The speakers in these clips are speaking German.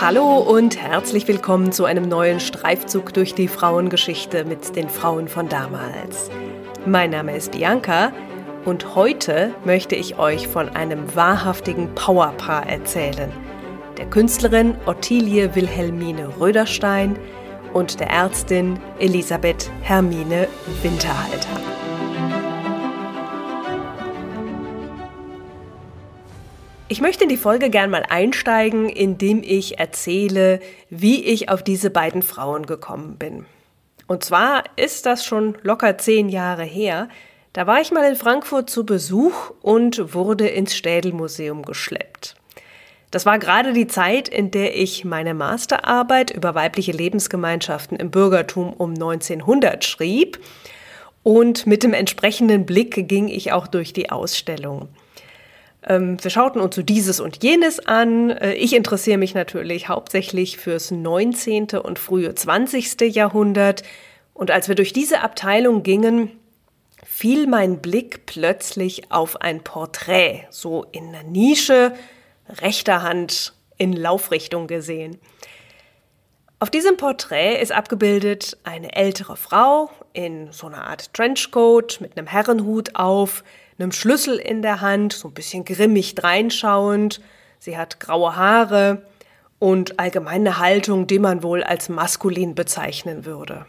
Hallo und herzlich willkommen zu einem neuen Streifzug durch die Frauengeschichte mit den Frauen von damals. Mein Name ist Bianca und heute möchte ich euch von einem wahrhaftigen Powerpaar erzählen. Der Künstlerin Ottilie Wilhelmine Röderstein und der Ärztin Elisabeth Hermine Winterhalter. Ich möchte in die Folge gern mal einsteigen, indem ich erzähle, wie ich auf diese beiden Frauen gekommen bin. Und zwar ist das schon locker zehn Jahre her. Da war ich mal in Frankfurt zu Besuch und wurde ins Städelmuseum geschleppt. Das war gerade die Zeit, in der ich meine Masterarbeit über weibliche Lebensgemeinschaften im Bürgertum um 1900 schrieb. Und mit dem entsprechenden Blick ging ich auch durch die Ausstellung. Ähm, wir schauten uns so dieses und jenes an. Äh, ich interessiere mich natürlich hauptsächlich fürs 19. und frühe 20. Jahrhundert. Und als wir durch diese Abteilung gingen, fiel mein Blick plötzlich auf ein Porträt, so in der Nische, rechter Hand in Laufrichtung gesehen. Auf diesem Porträt ist abgebildet eine ältere Frau in so einer Art Trenchcoat mit einem Herrenhut auf, einem Schlüssel in der Hand, so ein bisschen grimmig dreinschauend. Sie hat graue Haare und allgemeine Haltung, die man wohl als maskulin bezeichnen würde.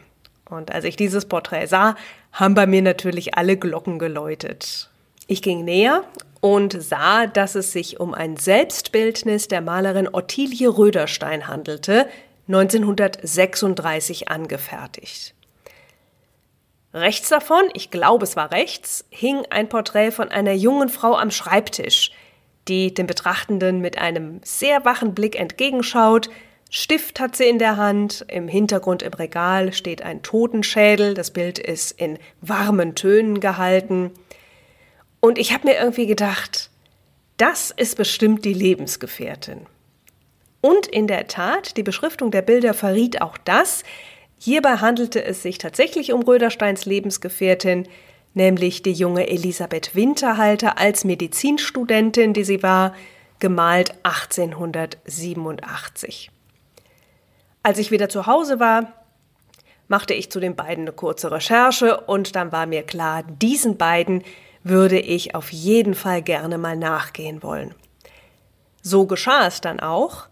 Und als ich dieses Porträt sah, haben bei mir natürlich alle Glocken geläutet. Ich ging näher und sah, dass es sich um ein Selbstbildnis der Malerin Ottilie Röderstein handelte, 1936 angefertigt. Rechts davon, ich glaube es war rechts, hing ein Porträt von einer jungen Frau am Schreibtisch, die dem Betrachtenden mit einem sehr wachen Blick entgegenschaut. Stift hat sie in der Hand, im Hintergrund im Regal steht ein Totenschädel, das Bild ist in warmen Tönen gehalten. Und ich habe mir irgendwie gedacht, das ist bestimmt die Lebensgefährtin. Und in der Tat, die Beschriftung der Bilder verriet auch das, Hierbei handelte es sich tatsächlich um Rödersteins Lebensgefährtin, nämlich die junge Elisabeth Winterhalter als Medizinstudentin, die sie war, gemalt 1887. Als ich wieder zu Hause war, machte ich zu den beiden eine kurze Recherche und dann war mir klar, diesen beiden würde ich auf jeden Fall gerne mal nachgehen wollen. So geschah es dann auch.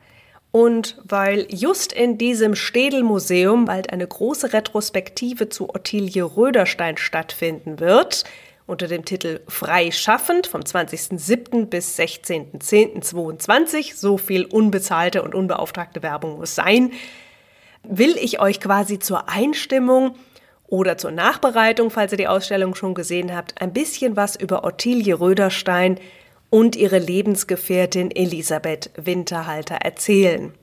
Und weil just in diesem Städelmuseum bald eine große Retrospektive zu Ottilie Röderstein stattfinden wird, unter dem Titel Frei schaffend vom 20.07. bis 16.10.22, so viel unbezahlte und unbeauftragte Werbung muss sein, will ich euch quasi zur Einstimmung oder zur Nachbereitung, falls ihr die Ausstellung schon gesehen habt, ein bisschen was über Ottilie Röderstein und ihre Lebensgefährtin Elisabeth Winterhalter erzählen.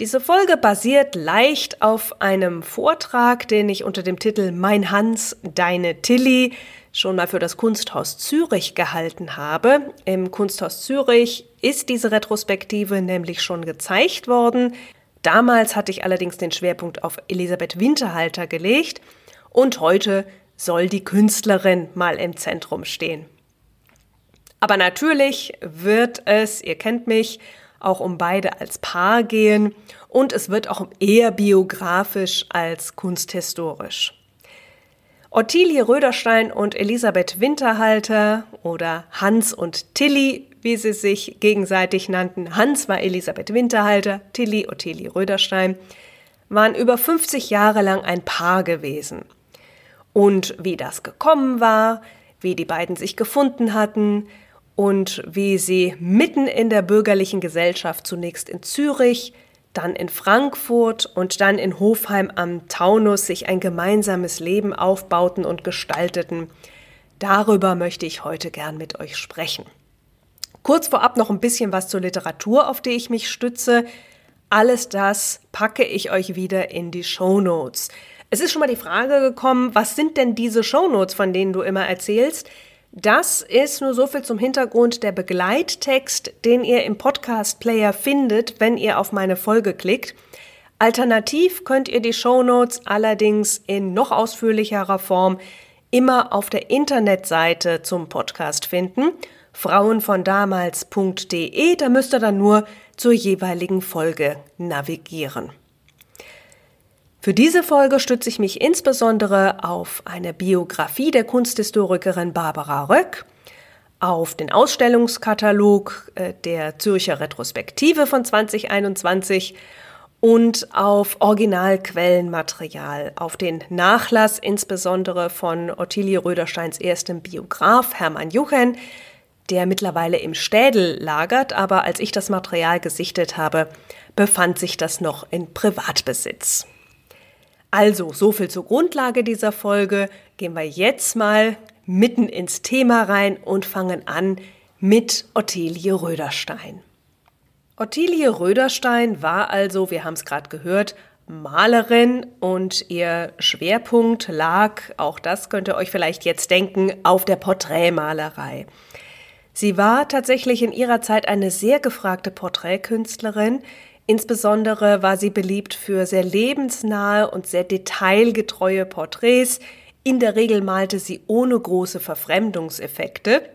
Diese Folge basiert leicht auf einem Vortrag, den ich unter dem Titel Mein Hans, deine Tilly schon mal für das Kunsthaus Zürich gehalten habe. Im Kunsthaus Zürich ist diese Retrospektive nämlich schon gezeigt worden. Damals hatte ich allerdings den Schwerpunkt auf Elisabeth Winterhalter gelegt und heute soll die Künstlerin mal im Zentrum stehen. Aber natürlich wird es, ihr kennt mich, auch um beide als Paar gehen und es wird auch eher biografisch als kunsthistorisch. Ottilie Röderstein und Elisabeth Winterhalter oder Hans und Tilly, wie sie sich gegenseitig nannten. Hans war Elisabeth Winterhalter, Tilly Ottilie Röderstein, waren über 50 Jahre lang ein Paar gewesen. Und wie das gekommen war, wie die beiden sich gefunden hatten, und wie sie mitten in der bürgerlichen Gesellschaft zunächst in Zürich, dann in Frankfurt und dann in Hofheim am Taunus sich ein gemeinsames Leben aufbauten und gestalteten. Darüber möchte ich heute gern mit euch sprechen. Kurz vorab noch ein bisschen was zur Literatur, auf die ich mich stütze. Alles das packe ich euch wieder in die Show Notes. Es ist schon mal die Frage gekommen, was sind denn diese Show Notes, von denen du immer erzählst? Das ist nur so viel zum Hintergrund der Begleittext, den ihr im Podcast-Player findet, wenn ihr auf meine Folge klickt. Alternativ könnt ihr die Shownotes allerdings in noch ausführlicherer Form immer auf der Internetseite zum Podcast finden, frauenvondamals.de, da müsst ihr dann nur zur jeweiligen Folge navigieren. Für diese Folge stütze ich mich insbesondere auf eine Biografie der Kunsthistorikerin Barbara Röck, auf den Ausstellungskatalog äh, der Zürcher Retrospektive von 2021 und auf Originalquellenmaterial, auf den Nachlass insbesondere von Ottilie Rödersteins erstem Biograf Hermann Juchen, der mittlerweile im Städel lagert, aber als ich das Material gesichtet habe, befand sich das noch in Privatbesitz. Also, so viel zur Grundlage dieser Folge. Gehen wir jetzt mal mitten ins Thema rein und fangen an mit Ottilie Röderstein. Ottilie Röderstein war also, wir haben es gerade gehört, Malerin und ihr Schwerpunkt lag, auch das könnt ihr euch vielleicht jetzt denken, auf der Porträtmalerei. Sie war tatsächlich in ihrer Zeit eine sehr gefragte Porträtkünstlerin, Insbesondere war sie beliebt für sehr lebensnahe und sehr detailgetreue Porträts. In der Regel malte sie ohne große Verfremdungseffekte.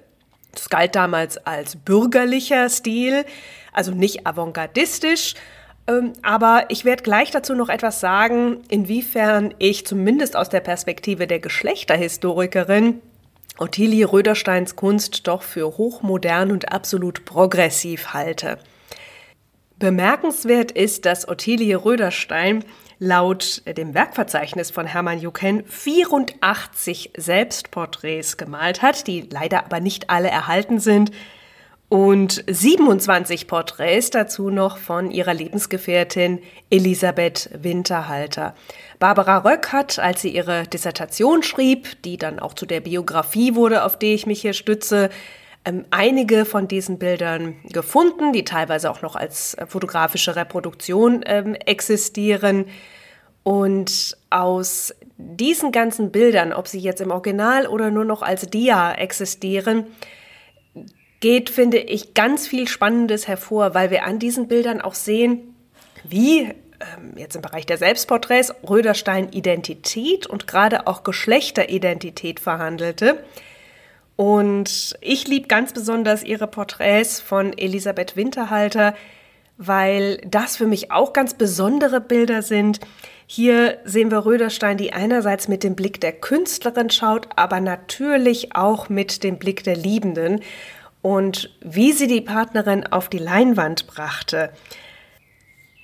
Das galt damals als bürgerlicher Stil, also nicht avantgardistisch. Ähm, aber ich werde gleich dazu noch etwas sagen, inwiefern ich zumindest aus der Perspektive der Geschlechterhistorikerin Ottilie Rödersteins Kunst doch für hochmodern und absolut progressiv halte. Bemerkenswert ist, dass Ottilie Röderstein laut dem Werkverzeichnis von Hermann Jucken 84 Selbstporträts gemalt hat, die leider aber nicht alle erhalten sind, und 27 Porträts dazu noch von ihrer Lebensgefährtin Elisabeth Winterhalter. Barbara Röck hat, als sie ihre Dissertation schrieb, die dann auch zu der Biografie wurde, auf die ich mich hier stütze, ähm, einige von diesen Bildern gefunden, die teilweise auch noch als äh, fotografische Reproduktion ähm, existieren. Und aus diesen ganzen Bildern, ob sie jetzt im Original oder nur noch als Dia existieren, geht, finde ich, ganz viel Spannendes hervor, weil wir an diesen Bildern auch sehen, wie ähm, jetzt im Bereich der Selbstporträts Röderstein Identität und gerade auch Geschlechteridentität verhandelte. Und ich liebe ganz besonders ihre Porträts von Elisabeth Winterhalter, weil das für mich auch ganz besondere Bilder sind. Hier sehen wir Röderstein, die einerseits mit dem Blick der Künstlerin schaut, aber natürlich auch mit dem Blick der Liebenden. Und wie sie die Partnerin auf die Leinwand brachte,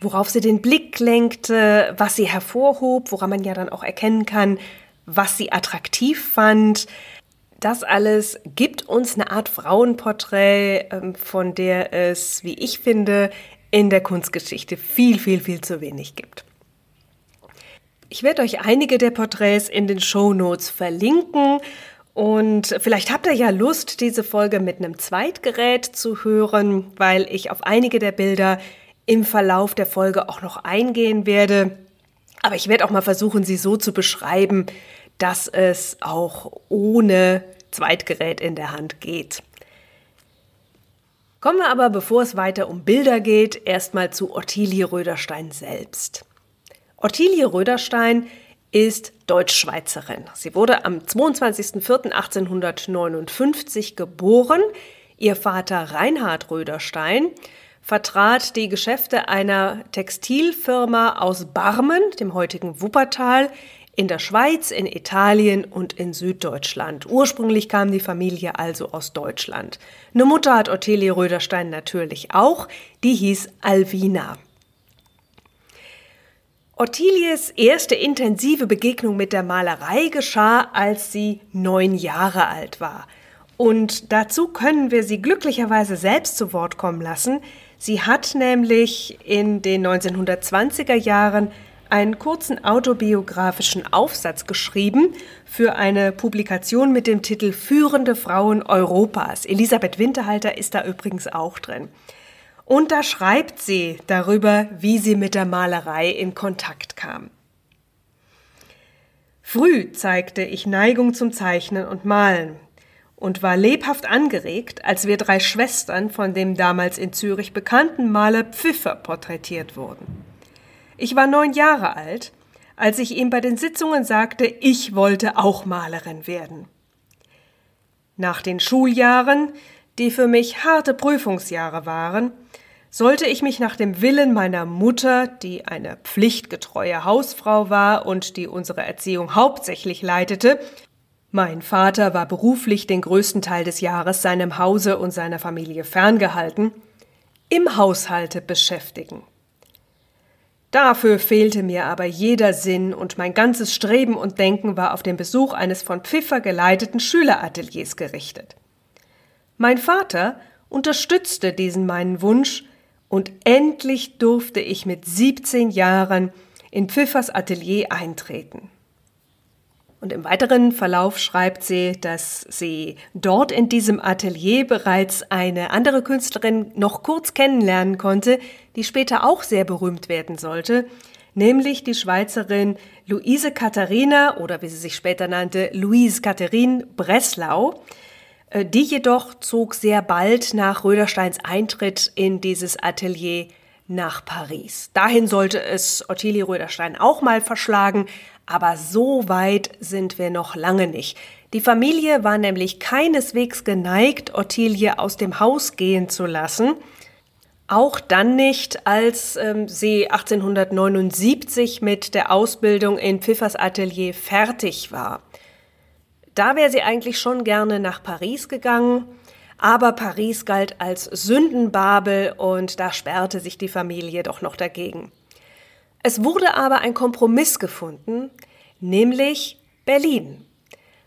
worauf sie den Blick lenkte, was sie hervorhob, woran man ja dann auch erkennen kann, was sie attraktiv fand, das alles gibt uns eine Art Frauenporträt, ähm, von der es, wie ich finde, in der Kunstgeschichte viel, viel, viel zu wenig gibt. Ich werde euch einige der Porträts in den Show Notes verlinken und vielleicht habt ihr ja Lust, diese Folge mit einem Zweitgerät zu hören, weil ich auf einige der Bilder im Verlauf der Folge auch noch eingehen werde. Aber ich werde auch mal versuchen, sie so zu beschreiben, dass es auch ohne Zweitgerät in der Hand geht. Kommen wir aber, bevor es weiter um Bilder geht, erstmal zu Ottilie Röderstein selbst. Ottilie Röderstein ist Deutschschweizerin. Sie wurde am 22.04.1859 geboren. Ihr Vater Reinhard Röderstein vertrat die Geschäfte einer Textilfirma aus Barmen, dem heutigen Wuppertal, in der Schweiz, in Italien und in Süddeutschland. Ursprünglich kam die Familie also aus Deutschland. Eine Mutter hat Ottilie Röderstein natürlich auch, die hieß Alvina. Ottilies erste intensive Begegnung mit der Malerei geschah, als sie neun Jahre alt war. Und dazu können wir sie glücklicherweise selbst zu Wort kommen lassen. Sie hat nämlich in den 1920er Jahren einen kurzen autobiografischen Aufsatz geschrieben für eine Publikation mit dem Titel Führende Frauen Europas. Elisabeth Winterhalter ist da übrigens auch drin. Und da schreibt sie darüber, wie sie mit der Malerei in Kontakt kam. Früh zeigte ich Neigung zum Zeichnen und Malen und war lebhaft angeregt, als wir drei Schwestern von dem damals in Zürich bekannten Maler Pfiffer porträtiert wurden. Ich war neun Jahre alt, als ich ihm bei den Sitzungen sagte, ich wollte auch Malerin werden. Nach den Schuljahren, die für mich harte Prüfungsjahre waren, sollte ich mich nach dem Willen meiner Mutter, die eine pflichtgetreue Hausfrau war und die unsere Erziehung hauptsächlich leitete, mein Vater war beruflich den größten Teil des Jahres seinem Hause und seiner Familie ferngehalten, im Haushalte beschäftigen. Dafür fehlte mir aber jeder Sinn und mein ganzes Streben und Denken war auf den Besuch eines von Pfiffer geleiteten Schülerateliers gerichtet. Mein Vater unterstützte diesen meinen Wunsch und endlich durfte ich mit 17 Jahren in Pfiffers Atelier eintreten. Und im weiteren Verlauf schreibt sie, dass sie dort in diesem Atelier bereits eine andere Künstlerin noch kurz kennenlernen konnte, die später auch sehr berühmt werden sollte, nämlich die Schweizerin Luise Katharina oder wie sie sich später nannte, Louise Catherine Breslau, die jedoch zog sehr bald nach Rödersteins Eintritt in dieses Atelier nach Paris. Dahin sollte es Ottilie Röderstein auch mal verschlagen, aber so weit sind wir noch lange nicht. Die Familie war nämlich keineswegs geneigt, Ottilie aus dem Haus gehen zu lassen. Auch dann nicht, als ähm, sie 1879 mit der Ausbildung in Pfiffers Atelier fertig war. Da wäre sie eigentlich schon gerne nach Paris gegangen, aber Paris galt als Sündenbabel und da sperrte sich die Familie doch noch dagegen. Es wurde aber ein Kompromiss gefunden, nämlich Berlin,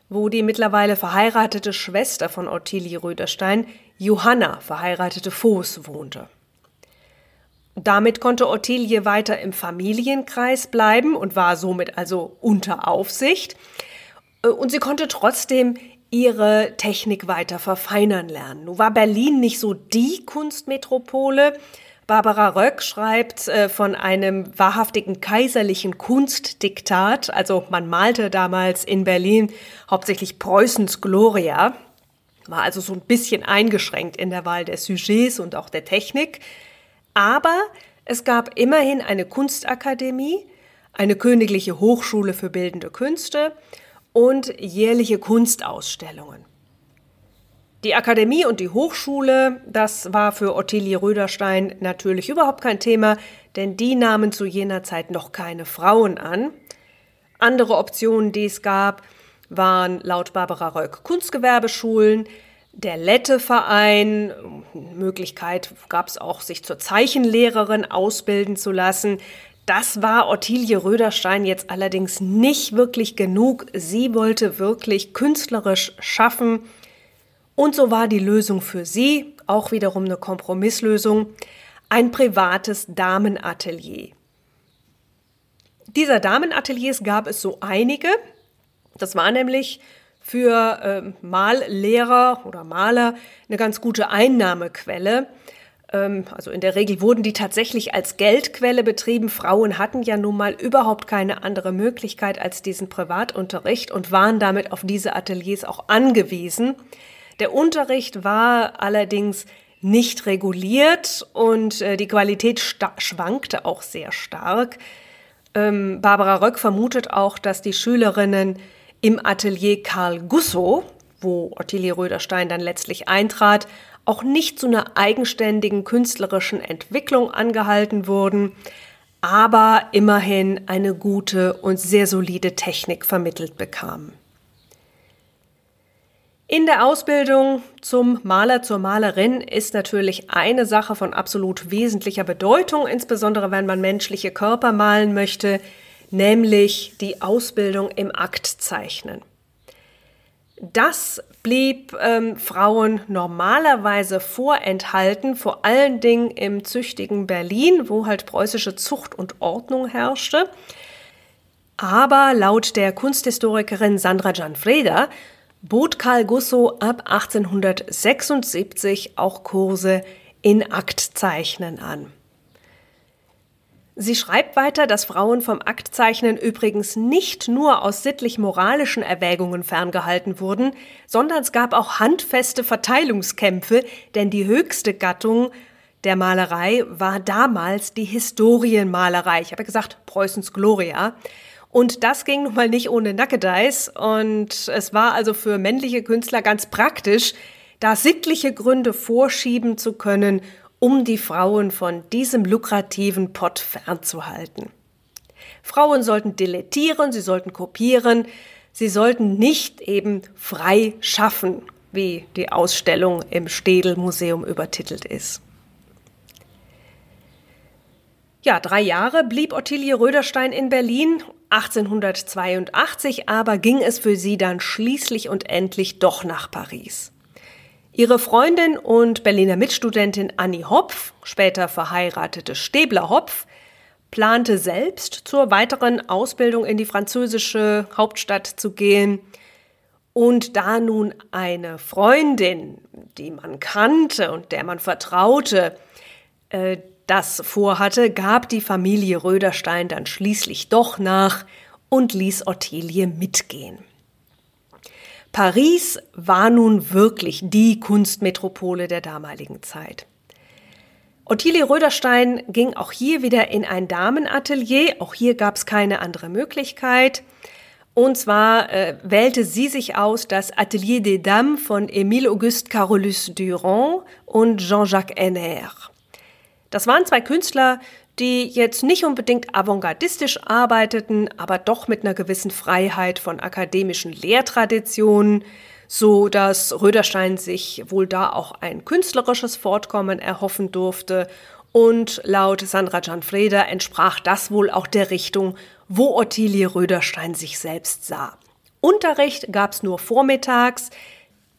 wo die mittlerweile verheiratete Schwester von Ottilie Röderstein, Johanna, verheiratete Voß, wohnte. Damit konnte Ottilie weiter im Familienkreis bleiben und war somit also unter Aufsicht. Äh, und sie konnte trotzdem ihre Technik weiter verfeinern lernen. Nun war Berlin nicht so die Kunstmetropole. Barbara Röck schreibt äh, von einem wahrhaftigen kaiserlichen Kunstdiktat. Also man malte damals in Berlin hauptsächlich Preußens Gloria, war also so ein bisschen eingeschränkt in der Wahl der Sujets und auch der Technik. Aber es gab immerhin eine Kunstakademie, eine königliche Hochschule für bildende Künste und jährliche Kunstausstellungen. Die Akademie und die Hochschule, das war für Ottilie Röderstein natürlich überhaupt kein Thema, denn die nahmen zu jener Zeit noch keine Frauen an. Andere Optionen, die es gab, waren laut Barbara Röck Kunstgewerbeschulen, der Lette-Verein, Möglichkeit gab es auch, sich zur Zeichenlehrerin ausbilden zu lassen. Das war Ottilie Röderstein jetzt allerdings nicht wirklich genug. Sie wollte wirklich künstlerisch schaffen. Und so war die Lösung für sie, auch wiederum eine Kompromisslösung, ein privates Damenatelier. Dieser Damenateliers gab es so einige. Das war nämlich für äh, Mallehrer oder Maler eine ganz gute Einnahmequelle. Ähm, also in der Regel wurden die tatsächlich als Geldquelle betrieben. Frauen hatten ja nun mal überhaupt keine andere Möglichkeit als diesen Privatunterricht und waren damit auf diese Ateliers auch angewiesen. Der Unterricht war allerdings nicht reguliert und äh, die Qualität schwankte auch sehr stark. Ähm, Barbara Röck vermutet auch, dass die Schülerinnen im Atelier Karl Gusso, wo Ottilie Röderstein dann letztlich eintrat, auch nicht zu einer eigenständigen künstlerischen Entwicklung angehalten wurden, aber immerhin eine gute und sehr solide Technik vermittelt bekamen. In der Ausbildung zum Maler, zur Malerin ist natürlich eine Sache von absolut wesentlicher Bedeutung, insbesondere wenn man menschliche Körper malen möchte, nämlich die Ausbildung im Aktzeichnen. Das blieb ähm, Frauen normalerweise vorenthalten, vor allen Dingen im züchtigen Berlin, wo halt preußische Zucht und Ordnung herrschte. Aber laut der Kunsthistorikerin Sandra Gianfreda bot Karl Gusso ab 1876 auch Kurse in Aktzeichnen an. Sie schreibt weiter, dass Frauen vom Aktzeichnen übrigens nicht nur aus sittlich-moralischen Erwägungen ferngehalten wurden, sondern es gab auch handfeste Verteilungskämpfe, denn die höchste Gattung der Malerei war damals die Historienmalerei. Ich habe ja gesagt, Preußens Gloria. Und das ging nun mal nicht ohne Nackedeis. Und es war also für männliche Künstler ganz praktisch, da sittliche Gründe vorschieben zu können, um die Frauen von diesem lukrativen Pott fernzuhalten. Frauen sollten dilettieren, sie sollten kopieren, sie sollten nicht eben frei schaffen, wie die Ausstellung im Städel-Museum übertitelt ist. Ja, drei Jahre blieb Ottilie Röderstein in Berlin. 1882 aber ging es für sie dann schließlich und endlich doch nach Paris. Ihre Freundin und Berliner Mitstudentin Annie Hopf, später verheiratete Stäbler Hopf, plante selbst zur weiteren Ausbildung in die französische Hauptstadt zu gehen. Und da nun eine Freundin, die man kannte und der man vertraute, äh, das vorhatte, gab die Familie Röderstein dann schließlich doch nach und ließ Ottilie mitgehen. Paris war nun wirklich die Kunstmetropole der damaligen Zeit. Ottilie Röderstein ging auch hier wieder in ein Damenatelier. Auch hier gab es keine andere Möglichkeit. Und zwar äh, wählte sie sich aus das Atelier des Dames von Émile Auguste Carolus Durand und Jean-Jacques Henner. Das waren zwei Künstler, die jetzt nicht unbedingt avantgardistisch arbeiteten, aber doch mit einer gewissen Freiheit von akademischen Lehrtraditionen, so dass Röderstein sich wohl da auch ein künstlerisches Fortkommen erhoffen durfte und laut Sandra Gianfreda entsprach das wohl auch der Richtung, wo Ottilie Röderstein sich selbst sah. Unterricht gab es nur vormittags.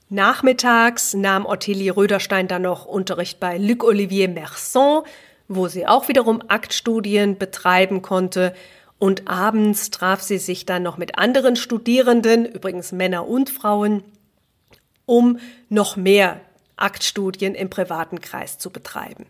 Nachmittags nahm Ottilie Röderstein dann noch Unterricht bei Luc Olivier Merson, wo sie auch wiederum Aktstudien betreiben konnte. Und abends traf sie sich dann noch mit anderen Studierenden, übrigens Männer und Frauen, um noch mehr Aktstudien im privaten Kreis zu betreiben.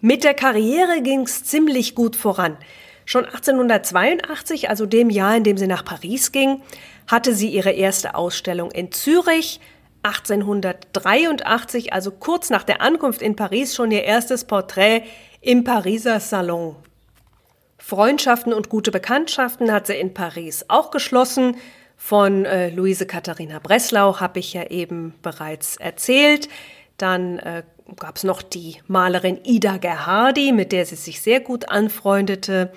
Mit der Karriere ging es ziemlich gut voran. Schon 1882, also dem Jahr, in dem sie nach Paris ging, hatte sie ihre erste Ausstellung in Zürich. 1883, also kurz nach der Ankunft in Paris, schon ihr erstes Porträt im Pariser Salon. Freundschaften und gute Bekanntschaften hat sie in Paris auch geschlossen. Von äh, Luise Katharina Breslau habe ich ja eben bereits erzählt. Dann äh, gab es noch die Malerin Ida Gerhardi, mit der sie sich sehr gut anfreundete.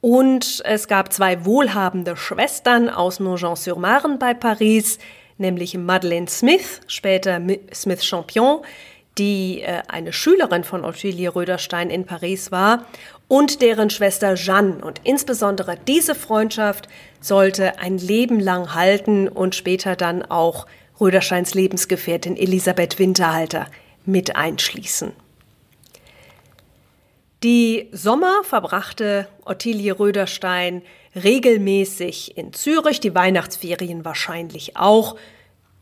Und es gab zwei wohlhabende Schwestern aus Nogent-sur-Marne bei Paris, nämlich Madeleine Smith, später Smith Champion, die äh, eine Schülerin von Ottilie Röderstein in Paris war, und deren Schwester Jeanne. Und insbesondere diese Freundschaft sollte ein Leben lang halten und später dann auch Rödersteins Lebensgefährtin Elisabeth Winterhalter mit einschließen. Die Sommer verbrachte Ottilie Röderstein regelmäßig in Zürich, die Weihnachtsferien wahrscheinlich auch,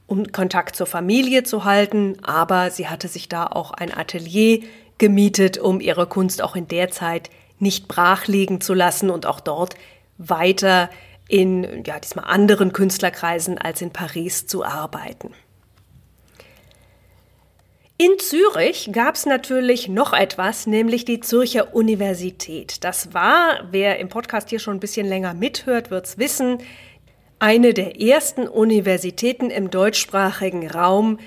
um Kontakt zur Familie zu halten, aber sie hatte sich da auch ein Atelier gemietet, um ihre Kunst auch in der Zeit nicht brachliegen zu lassen und auch dort weiter in ja, diesmal anderen Künstlerkreisen als in Paris zu arbeiten. In Zürich gab es natürlich noch etwas, nämlich die Zürcher Universität. Das war, wer im Podcast hier schon ein bisschen länger mithört, wird es wissen, eine der ersten Universitäten im deutschsprachigen Raum,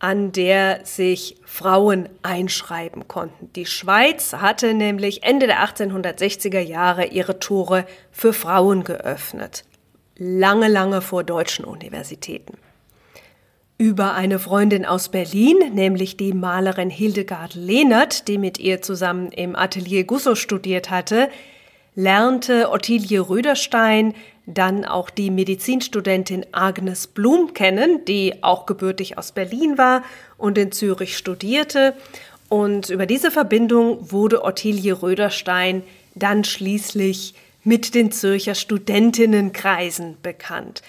an der sich Frauen einschreiben konnten. Die Schweiz hatte nämlich Ende der 1860er Jahre ihre Tore für Frauen geöffnet. Lange, lange vor deutschen Universitäten. Über eine Freundin aus Berlin, nämlich die Malerin Hildegard Lehnert, die mit ihr zusammen im Atelier Gusso studiert hatte, lernte Ottilie Röderstein dann auch die Medizinstudentin Agnes Blum kennen, die auch gebürtig aus Berlin war und in Zürich studierte. Und über diese Verbindung wurde Ottilie Röderstein dann schließlich mit den Zürcher Studentinnenkreisen bekannt.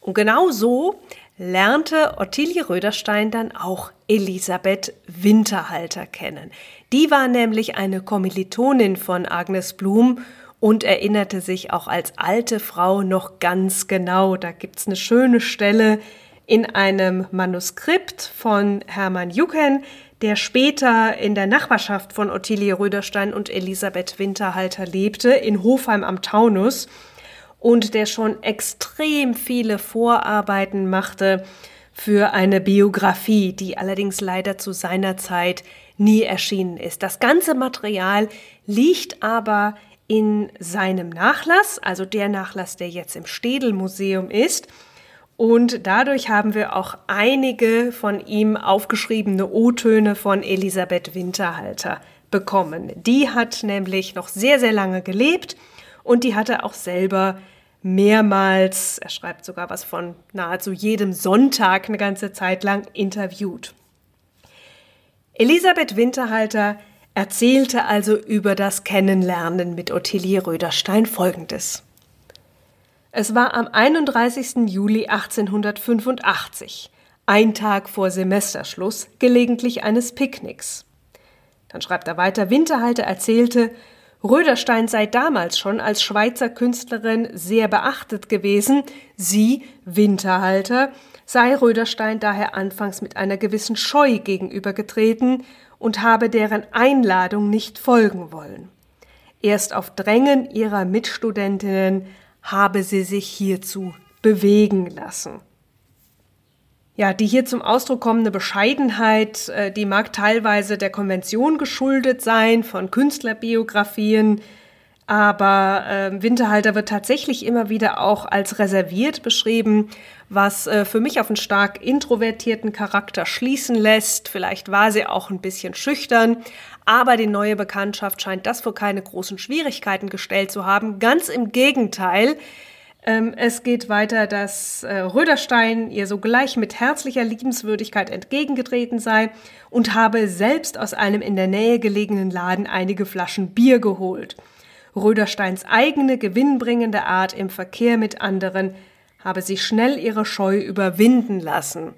Und genau so lernte Ottilie Röderstein dann auch Elisabeth Winterhalter kennen. Die war nämlich eine Kommilitonin von Agnes Blum und erinnerte sich auch als alte Frau noch ganz genau. Da gibt's eine schöne Stelle in einem Manuskript von Hermann Jucken, der später in der Nachbarschaft von Ottilie Röderstein und Elisabeth Winterhalter lebte, in Hofheim am Taunus, und der schon extrem viele Vorarbeiten machte für eine Biografie, die allerdings leider zu seiner Zeit nie erschienen ist. Das ganze Material liegt aber in seinem Nachlass, also der Nachlass, der jetzt im Städel Museum ist. Und dadurch haben wir auch einige von ihm aufgeschriebene O-Töne von Elisabeth Winterhalter bekommen. Die hat nämlich noch sehr, sehr lange gelebt und die hatte auch selber mehrmals, er schreibt sogar was von nahezu jedem Sonntag eine ganze Zeit lang interviewt. Elisabeth Winterhalter erzählte also über das Kennenlernen mit Ottilie Röderstein folgendes. Es war am 31. Juli 1885, ein Tag vor Semesterschluss, gelegentlich eines Picknicks. Dann schreibt er weiter, Winterhalter erzählte, Röderstein sei damals schon als Schweizer Künstlerin sehr beachtet gewesen, sie, Winterhalter, sei Röderstein daher anfangs mit einer gewissen Scheu gegenübergetreten und habe deren Einladung nicht folgen wollen. Erst auf Drängen ihrer Mitstudentinnen habe sie sich hierzu bewegen lassen. Ja, die hier zum Ausdruck kommende Bescheidenheit, äh, die mag teilweise der Konvention geschuldet sein, von Künstlerbiografien, aber äh, Winterhalter wird tatsächlich immer wieder auch als reserviert beschrieben, was äh, für mich auf einen stark introvertierten Charakter schließen lässt. Vielleicht war sie auch ein bisschen schüchtern, aber die neue Bekanntschaft scheint das vor keine großen Schwierigkeiten gestellt zu haben. Ganz im Gegenteil. Ähm, es geht weiter, dass äh, Röderstein ihr sogleich mit herzlicher Liebenswürdigkeit entgegengetreten sei und habe selbst aus einem in der Nähe gelegenen Laden einige Flaschen Bier geholt. Rödersteins eigene gewinnbringende Art im Verkehr mit anderen habe sie schnell ihre Scheu überwinden lassen.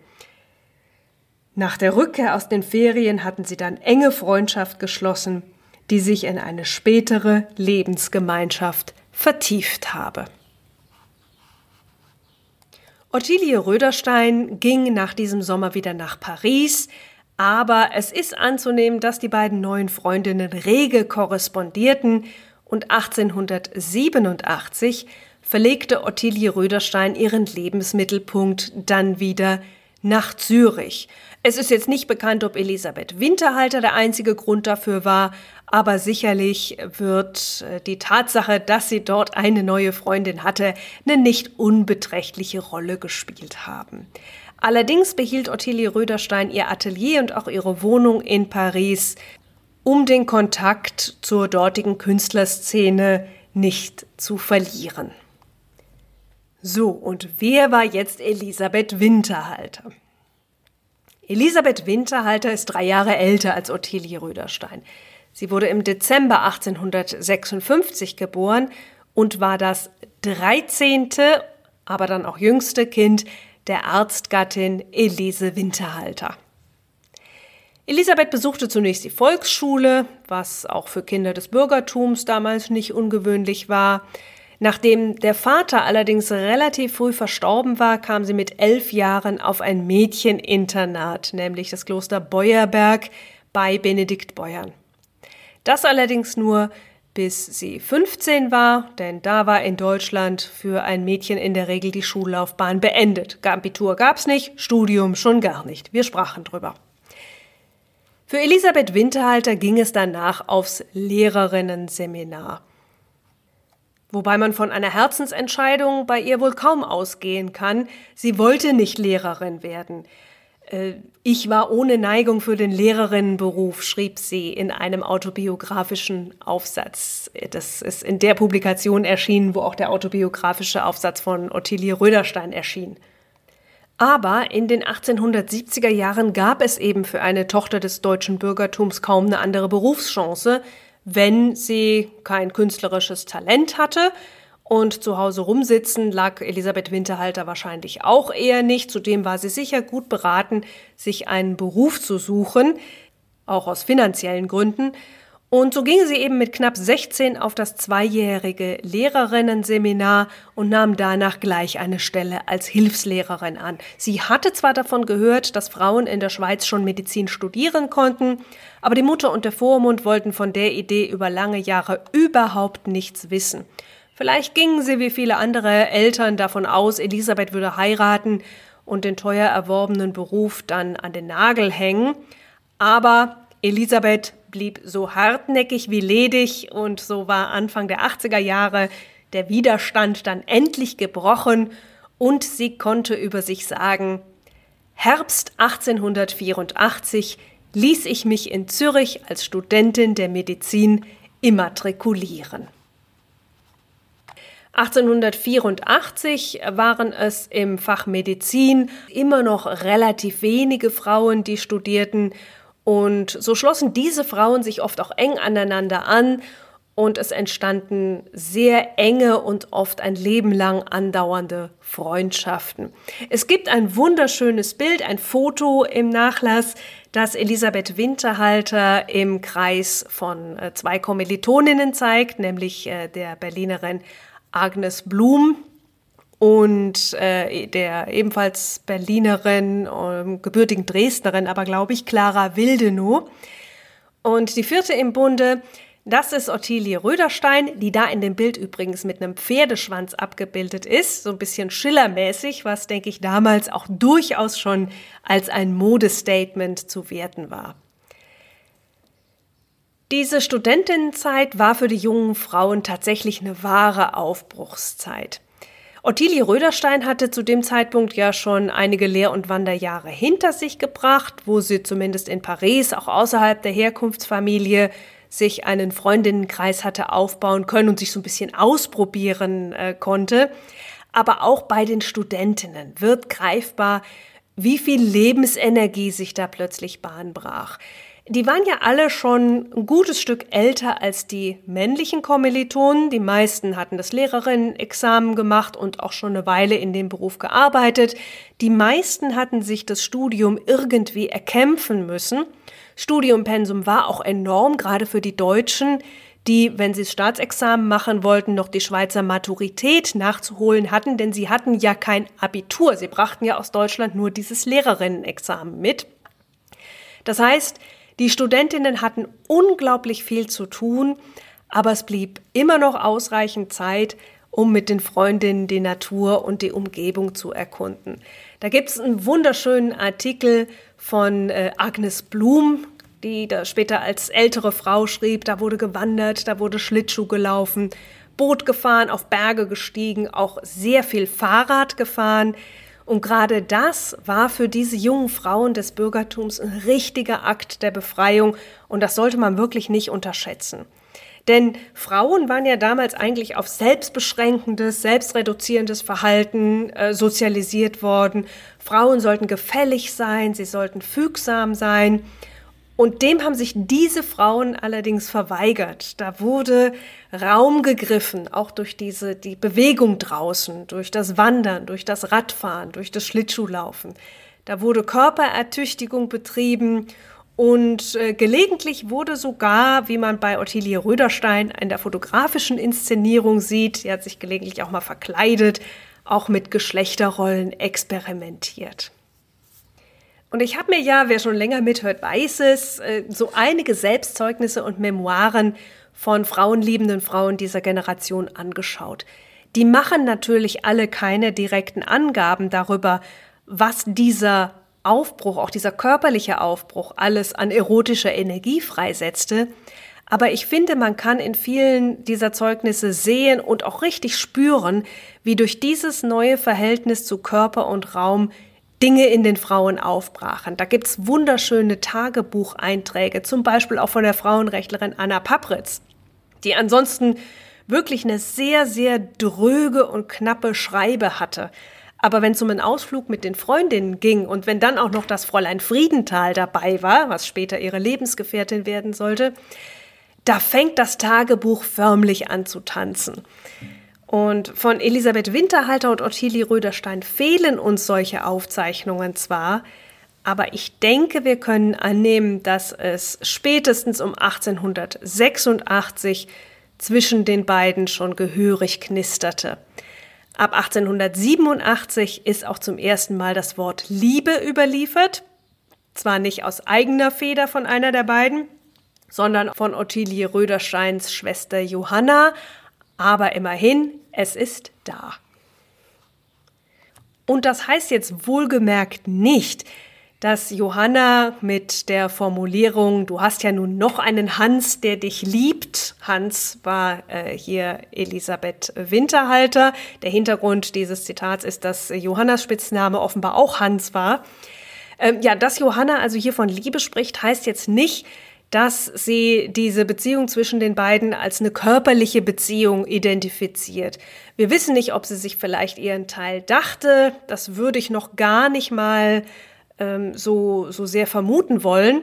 Nach der Rückkehr aus den Ferien hatten sie dann enge Freundschaft geschlossen, die sich in eine spätere Lebensgemeinschaft vertieft habe. Ottilie Röderstein ging nach diesem Sommer wieder nach Paris, aber es ist anzunehmen, dass die beiden neuen Freundinnen rege korrespondierten und 1887 verlegte Ottilie Röderstein ihren Lebensmittelpunkt dann wieder nach Zürich. Es ist jetzt nicht bekannt, ob Elisabeth Winterhalter der einzige Grund dafür war, aber sicherlich wird äh, die Tatsache, dass sie dort eine neue Freundin hatte, eine nicht unbeträchtliche Rolle gespielt haben. Allerdings behielt Ottilie Röderstein ihr Atelier und auch ihre Wohnung in Paris, um den Kontakt zur dortigen Künstlerszene nicht zu verlieren. So, und wer war jetzt Elisabeth Winterhalter? Elisabeth Winterhalter ist drei Jahre älter als Ottilie Röderstein. Sie wurde im Dezember 1856 geboren und war das 13., aber dann auch jüngste Kind der Arztgattin Elise Winterhalter. Elisabeth besuchte zunächst die Volksschule, was auch für Kinder des Bürgertums damals nicht ungewöhnlich war. Nachdem der Vater allerdings relativ früh verstorben war, kam sie mit elf Jahren auf ein Mädcheninternat, nämlich das Kloster Beuerberg bei Benedikt Beuern. Das allerdings nur bis sie 15 war, denn da war in Deutschland für ein Mädchen in der Regel die Schullaufbahn beendet. Abitur gab's nicht, Studium schon gar nicht. Wir sprachen drüber. Für Elisabeth Winterhalter ging es danach aufs Lehrerinnenseminar. Wobei man von einer Herzensentscheidung bei ihr wohl kaum ausgehen kann. Sie wollte nicht Lehrerin werden. Äh, ich war ohne Neigung für den Lehrerinnenberuf, schrieb sie in einem autobiografischen Aufsatz. Das ist in der Publikation erschienen, wo auch der autobiografische Aufsatz von Ottilie Röderstein erschien. Aber in den 1870er Jahren gab es eben für eine Tochter des deutschen Bürgertums kaum eine andere Berufschance, wenn sie kein künstlerisches Talent hatte. Und zu Hause rumsitzen lag Elisabeth Winterhalter wahrscheinlich auch eher nicht. Zudem war sie sicher gut beraten, sich einen Beruf zu suchen, auch aus finanziellen Gründen. Und so ging sie eben mit knapp 16 auf das zweijährige Lehrerinnenseminar und nahm danach gleich eine Stelle als Hilfslehrerin an. Sie hatte zwar davon gehört, dass Frauen in der Schweiz schon Medizin studieren konnten, aber die Mutter und der Vormund wollten von der Idee über lange Jahre überhaupt nichts wissen. Vielleicht gingen sie wie viele andere Eltern davon aus, Elisabeth würde heiraten und den teuer erworbenen Beruf dann an den Nagel hängen. Aber Elisabeth blieb so hartnäckig wie ledig und so war Anfang der 80er Jahre der Widerstand dann endlich gebrochen und sie konnte über sich sagen, Herbst 1884 ließ ich mich in Zürich als Studentin der Medizin immatrikulieren. 1884 waren es im Fach Medizin immer noch relativ wenige Frauen, die studierten und so schlossen diese Frauen sich oft auch eng aneinander an und es entstanden sehr enge und oft ein Leben lang andauernde Freundschaften. Es gibt ein wunderschönes Bild, ein Foto im Nachlass, das Elisabeth Winterhalter im Kreis von äh, zwei Kommilitoninnen zeigt, nämlich äh, der Berlinerin Agnes Blum und äh, der ebenfalls Berlinerin, äh, gebürtigen Dresdnerin, aber glaube ich, Clara Wildenow. Und die vierte im Bunde, das ist Ottilie Röderstein, die da in dem Bild übrigens mit einem Pferdeschwanz abgebildet ist, so ein bisschen schillermäßig, was, denke ich, damals auch durchaus schon als ein Modestatement zu werten war. Diese Studentinnenzeit war für die jungen Frauen tatsächlich eine wahre Aufbruchszeit. Ottilie Röderstein hatte zu dem Zeitpunkt ja schon einige Lehr- und Wanderjahre hinter sich gebracht, wo sie zumindest in Paris, auch außerhalb der Herkunftsfamilie, sich einen Freundinnenkreis hatte aufbauen können und sich so ein bisschen ausprobieren äh, konnte. Aber auch bei den Studentinnen wird greifbar, wie viel Lebensenergie sich da plötzlich Bahn brach. Die waren ja alle schon ein gutes Stück älter als die männlichen Kommilitonen. Die meisten hatten das Lehrerinnen-Examen gemacht und auch schon eine Weile in dem Beruf gearbeitet. Die meisten hatten sich das Studium irgendwie erkämpfen müssen. Studiumpensum war auch enorm, gerade für die Deutschen, die, wenn sie das Staatsexamen machen wollten, noch die Schweizer Maturität nachzuholen hatten, denn sie hatten ja kein Abitur. Sie brachten ja aus Deutschland nur dieses Lehrerinnen-Examen mit. Das heißt, die Studentinnen hatten unglaublich viel zu tun, aber es blieb immer noch ausreichend Zeit, um mit den Freundinnen die Natur und die Umgebung zu erkunden. Da gibt es einen wunderschönen Artikel von äh, Agnes Blum, die da später als ältere Frau schrieb, da wurde gewandert, da wurde Schlittschuh gelaufen, Boot gefahren, auf Berge gestiegen, auch sehr viel Fahrrad gefahren. Und gerade das war für diese jungen Frauen des Bürgertums ein richtiger Akt der Befreiung und das sollte man wirklich nicht unterschätzen. Denn Frauen waren ja damals eigentlich auf selbstbeschränkendes, selbstreduzierendes Verhalten äh, sozialisiert worden. Frauen sollten gefällig sein, sie sollten fügsam sein. Und dem haben sich diese Frauen allerdings verweigert. Da wurde Raum gegriffen, auch durch diese, die Bewegung draußen, durch das Wandern, durch das Radfahren, durch das Schlittschuhlaufen. Da wurde Körperertüchtigung betrieben und äh, gelegentlich wurde sogar, wie man bei Ottilie Röderstein in der fotografischen Inszenierung sieht, sie hat sich gelegentlich auch mal verkleidet, auch mit Geschlechterrollen experimentiert. Und ich habe mir ja, wer schon länger mithört, weiß es, äh, so einige Selbstzeugnisse und Memoiren von frauenliebenden Frauen dieser Generation angeschaut. Die machen natürlich alle keine direkten Angaben darüber, was dieser Aufbruch, auch dieser körperliche Aufbruch, alles an erotischer Energie freisetzte. Aber ich finde, man kann in vielen dieser Zeugnisse sehen und auch richtig spüren, wie durch dieses neue Verhältnis zu Körper und Raum Dinge in den Frauen aufbrachen. Da gibt's wunderschöne Tagebucheinträge, zum Beispiel auch von der Frauenrechtlerin Anna Papritz, die ansonsten wirklich eine sehr, sehr dröge und knappe Schreibe hatte. Aber wenn es um einen Ausflug mit den Freundinnen ging und wenn dann auch noch das Fräulein Friedenthal dabei war, was später ihre Lebensgefährtin werden sollte, da fängt das Tagebuch förmlich an zu tanzen. Und von Elisabeth Winterhalter und Ottilie Röderstein fehlen uns solche Aufzeichnungen zwar, aber ich denke, wir können annehmen, dass es spätestens um 1886 zwischen den beiden schon gehörig knisterte. Ab 1887 ist auch zum ersten Mal das Wort Liebe überliefert, zwar nicht aus eigener Feder von einer der beiden, sondern von Ottilie Rödersteins Schwester Johanna, aber immerhin, es ist da. Und das heißt jetzt wohlgemerkt nicht, dass Johanna mit der Formulierung, du hast ja nun noch einen Hans, der dich liebt. Hans war äh, hier Elisabeth Winterhalter. Der Hintergrund dieses Zitats ist, dass Johannas Spitzname offenbar auch Hans war. Ähm, ja, dass Johanna also hier von Liebe spricht, heißt jetzt nicht, dass sie diese Beziehung zwischen den beiden als eine körperliche Beziehung identifiziert. Wir wissen nicht, ob sie sich vielleicht ihren Teil dachte. Das würde ich noch gar nicht mal ähm, so, so sehr vermuten wollen.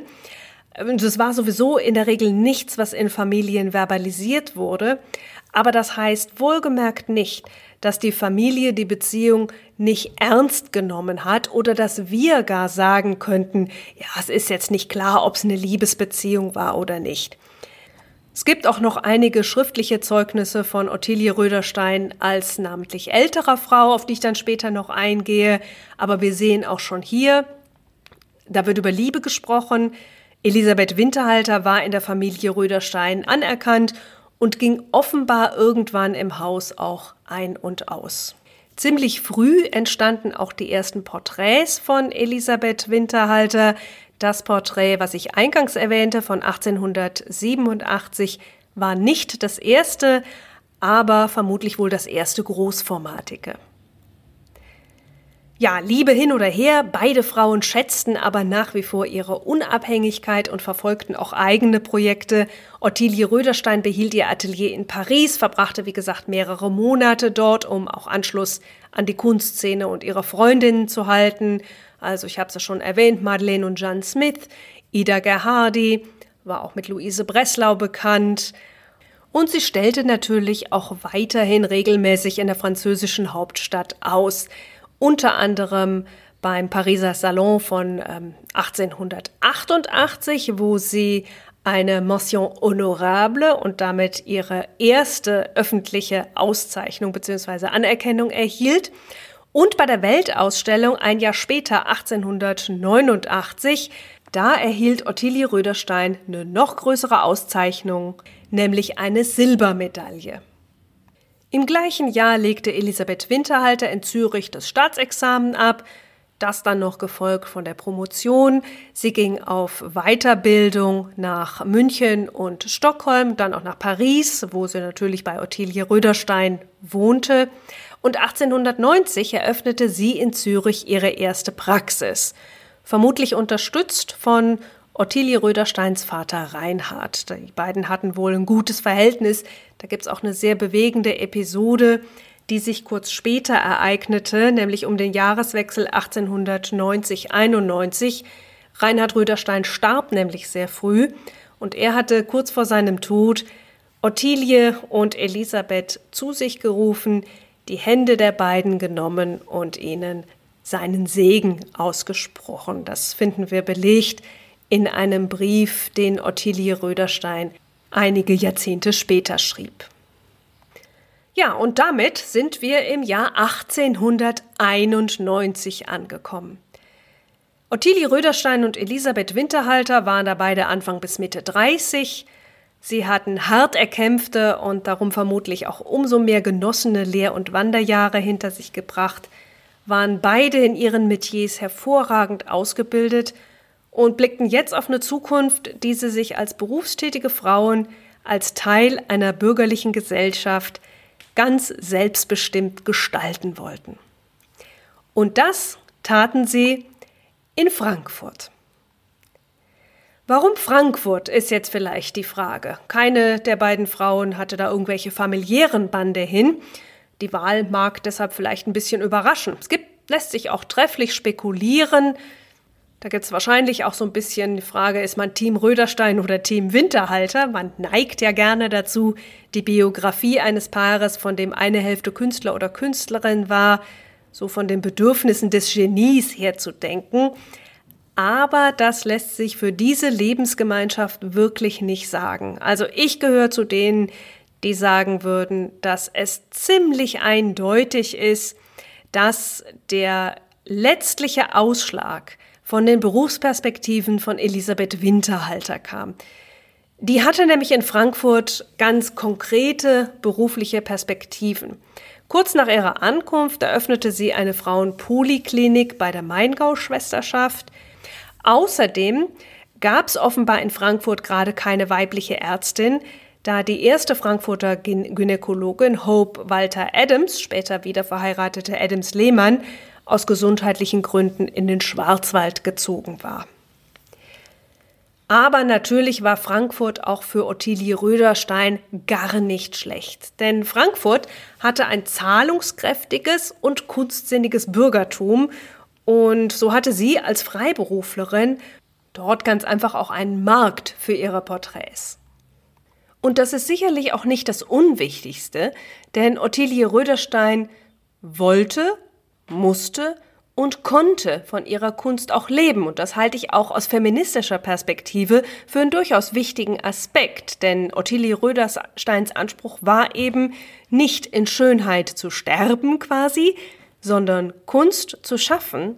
Das war sowieso in der Regel nichts, was in Familien verbalisiert wurde. Aber das heißt wohlgemerkt nicht, dass die Familie die Beziehung nicht ernst genommen hat oder dass wir gar sagen könnten, ja, es ist jetzt nicht klar, ob es eine Liebesbeziehung war oder nicht. Es gibt auch noch einige schriftliche Zeugnisse von Ottilie Röderstein als namentlich älterer Frau, auf die ich dann später noch eingehe. Aber wir sehen auch schon hier, da wird über Liebe gesprochen. Elisabeth Winterhalter war in der Familie Röderstein anerkannt und ging offenbar irgendwann im Haus auch ein und aus. Ziemlich früh entstanden auch die ersten Porträts von Elisabeth Winterhalter. Das Porträt, was ich eingangs erwähnte, von 1887, war nicht das erste, aber vermutlich wohl das erste großformatige. Ja, Liebe hin oder her, beide Frauen schätzten aber nach wie vor ihre Unabhängigkeit und verfolgten auch eigene Projekte. Ottilie Röderstein behielt ihr Atelier in Paris, verbrachte wie gesagt mehrere Monate dort, um auch Anschluss an die Kunstszene und ihre Freundinnen zu halten. Also ich habe es ja schon erwähnt, Madeleine und Jeanne Smith, Ida Gerhardi, war auch mit Luise Breslau bekannt. Und sie stellte natürlich auch weiterhin regelmäßig in der französischen Hauptstadt aus unter anderem beim Pariser Salon von ähm, 1888, wo sie eine Mention honorable und damit ihre erste öffentliche Auszeichnung bzw. Anerkennung erhielt. Und bei der Weltausstellung ein Jahr später, 1889, da erhielt Ottilie Röderstein eine noch größere Auszeichnung, nämlich eine Silbermedaille. Im gleichen Jahr legte Elisabeth Winterhalter in Zürich das Staatsexamen ab, das dann noch gefolgt von der Promotion. Sie ging auf Weiterbildung nach München und Stockholm, dann auch nach Paris, wo sie natürlich bei Ottilie Röderstein wohnte. Und 1890 eröffnete sie in Zürich ihre erste Praxis, vermutlich unterstützt von Ottilie Rödersteins Vater Reinhard. Die beiden hatten wohl ein gutes Verhältnis. Da gibt es auch eine sehr bewegende Episode, die sich kurz später ereignete, nämlich um den Jahreswechsel 1890-91. Reinhard Röderstein starb nämlich sehr früh und er hatte kurz vor seinem Tod Ottilie und Elisabeth zu sich gerufen, die Hände der beiden genommen und ihnen seinen Segen ausgesprochen. Das finden wir belegt in einem Brief, den Ottilie Röderstein einige Jahrzehnte später schrieb. Ja, und damit sind wir im Jahr 1891 angekommen. Ottilie Röderstein und Elisabeth Winterhalter waren da beide Anfang bis Mitte 30. Sie hatten hart erkämpfte und darum vermutlich auch umso mehr genossene Lehr- und Wanderjahre hinter sich gebracht, waren beide in ihren Metiers hervorragend ausgebildet und blickten jetzt auf eine Zukunft, die sie sich als berufstätige Frauen, als Teil einer bürgerlichen Gesellschaft ganz selbstbestimmt gestalten wollten. Und das taten sie in Frankfurt. Warum Frankfurt ist jetzt vielleicht die Frage. Keine der beiden Frauen hatte da irgendwelche familiären Bande hin. Die Wahl mag deshalb vielleicht ein bisschen überraschen. Es gibt, lässt sich auch trefflich spekulieren, da gibt es wahrscheinlich auch so ein bisschen die Frage, ist man Team Röderstein oder Team Winterhalter? Man neigt ja gerne dazu, die Biografie eines Paares, von dem eine Hälfte Künstler oder Künstlerin war, so von den Bedürfnissen des Genies her zu denken. aber das lässt sich für diese Lebensgemeinschaft wirklich nicht sagen. Also ich gehöre zu denen, die sagen würden, dass es ziemlich eindeutig ist, dass der letztliche Ausschlag von den Berufsperspektiven von Elisabeth Winterhalter kam. Die hatte nämlich in Frankfurt ganz konkrete berufliche Perspektiven. Kurz nach ihrer Ankunft eröffnete sie eine Frauenpoliklinik bei der Maingau-Schwesterschaft. Außerdem gab es offenbar in Frankfurt gerade keine weibliche Ärztin, da die erste Frankfurter Gynäkologin Hope Walter Adams, später wieder verheiratete Adams Lehmann, aus gesundheitlichen Gründen in den Schwarzwald gezogen war. Aber natürlich war Frankfurt auch für Ottilie Röderstein gar nicht schlecht. Denn Frankfurt hatte ein zahlungskräftiges und kunstsinniges Bürgertum. Und so hatte sie als Freiberuflerin dort ganz einfach auch einen Markt für ihre Porträts. Und das ist sicherlich auch nicht das Unwichtigste, denn Ottilie Röderstein wollte, musste und konnte von ihrer Kunst auch leben. Und das halte ich auch aus feministischer Perspektive für einen durchaus wichtigen Aspekt. Denn Ottilie Rödersteins Anspruch war eben nicht in Schönheit zu sterben quasi, sondern Kunst zu schaffen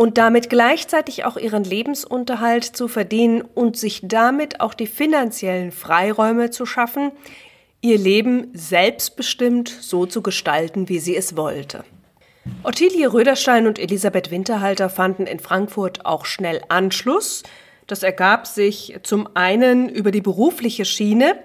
und damit gleichzeitig auch ihren Lebensunterhalt zu verdienen und sich damit auch die finanziellen Freiräume zu schaffen, ihr Leben selbstbestimmt so zu gestalten, wie sie es wollte. Ottilie Röderstein und Elisabeth Winterhalter fanden in Frankfurt auch schnell Anschluss. Das ergab sich zum einen über die berufliche Schiene.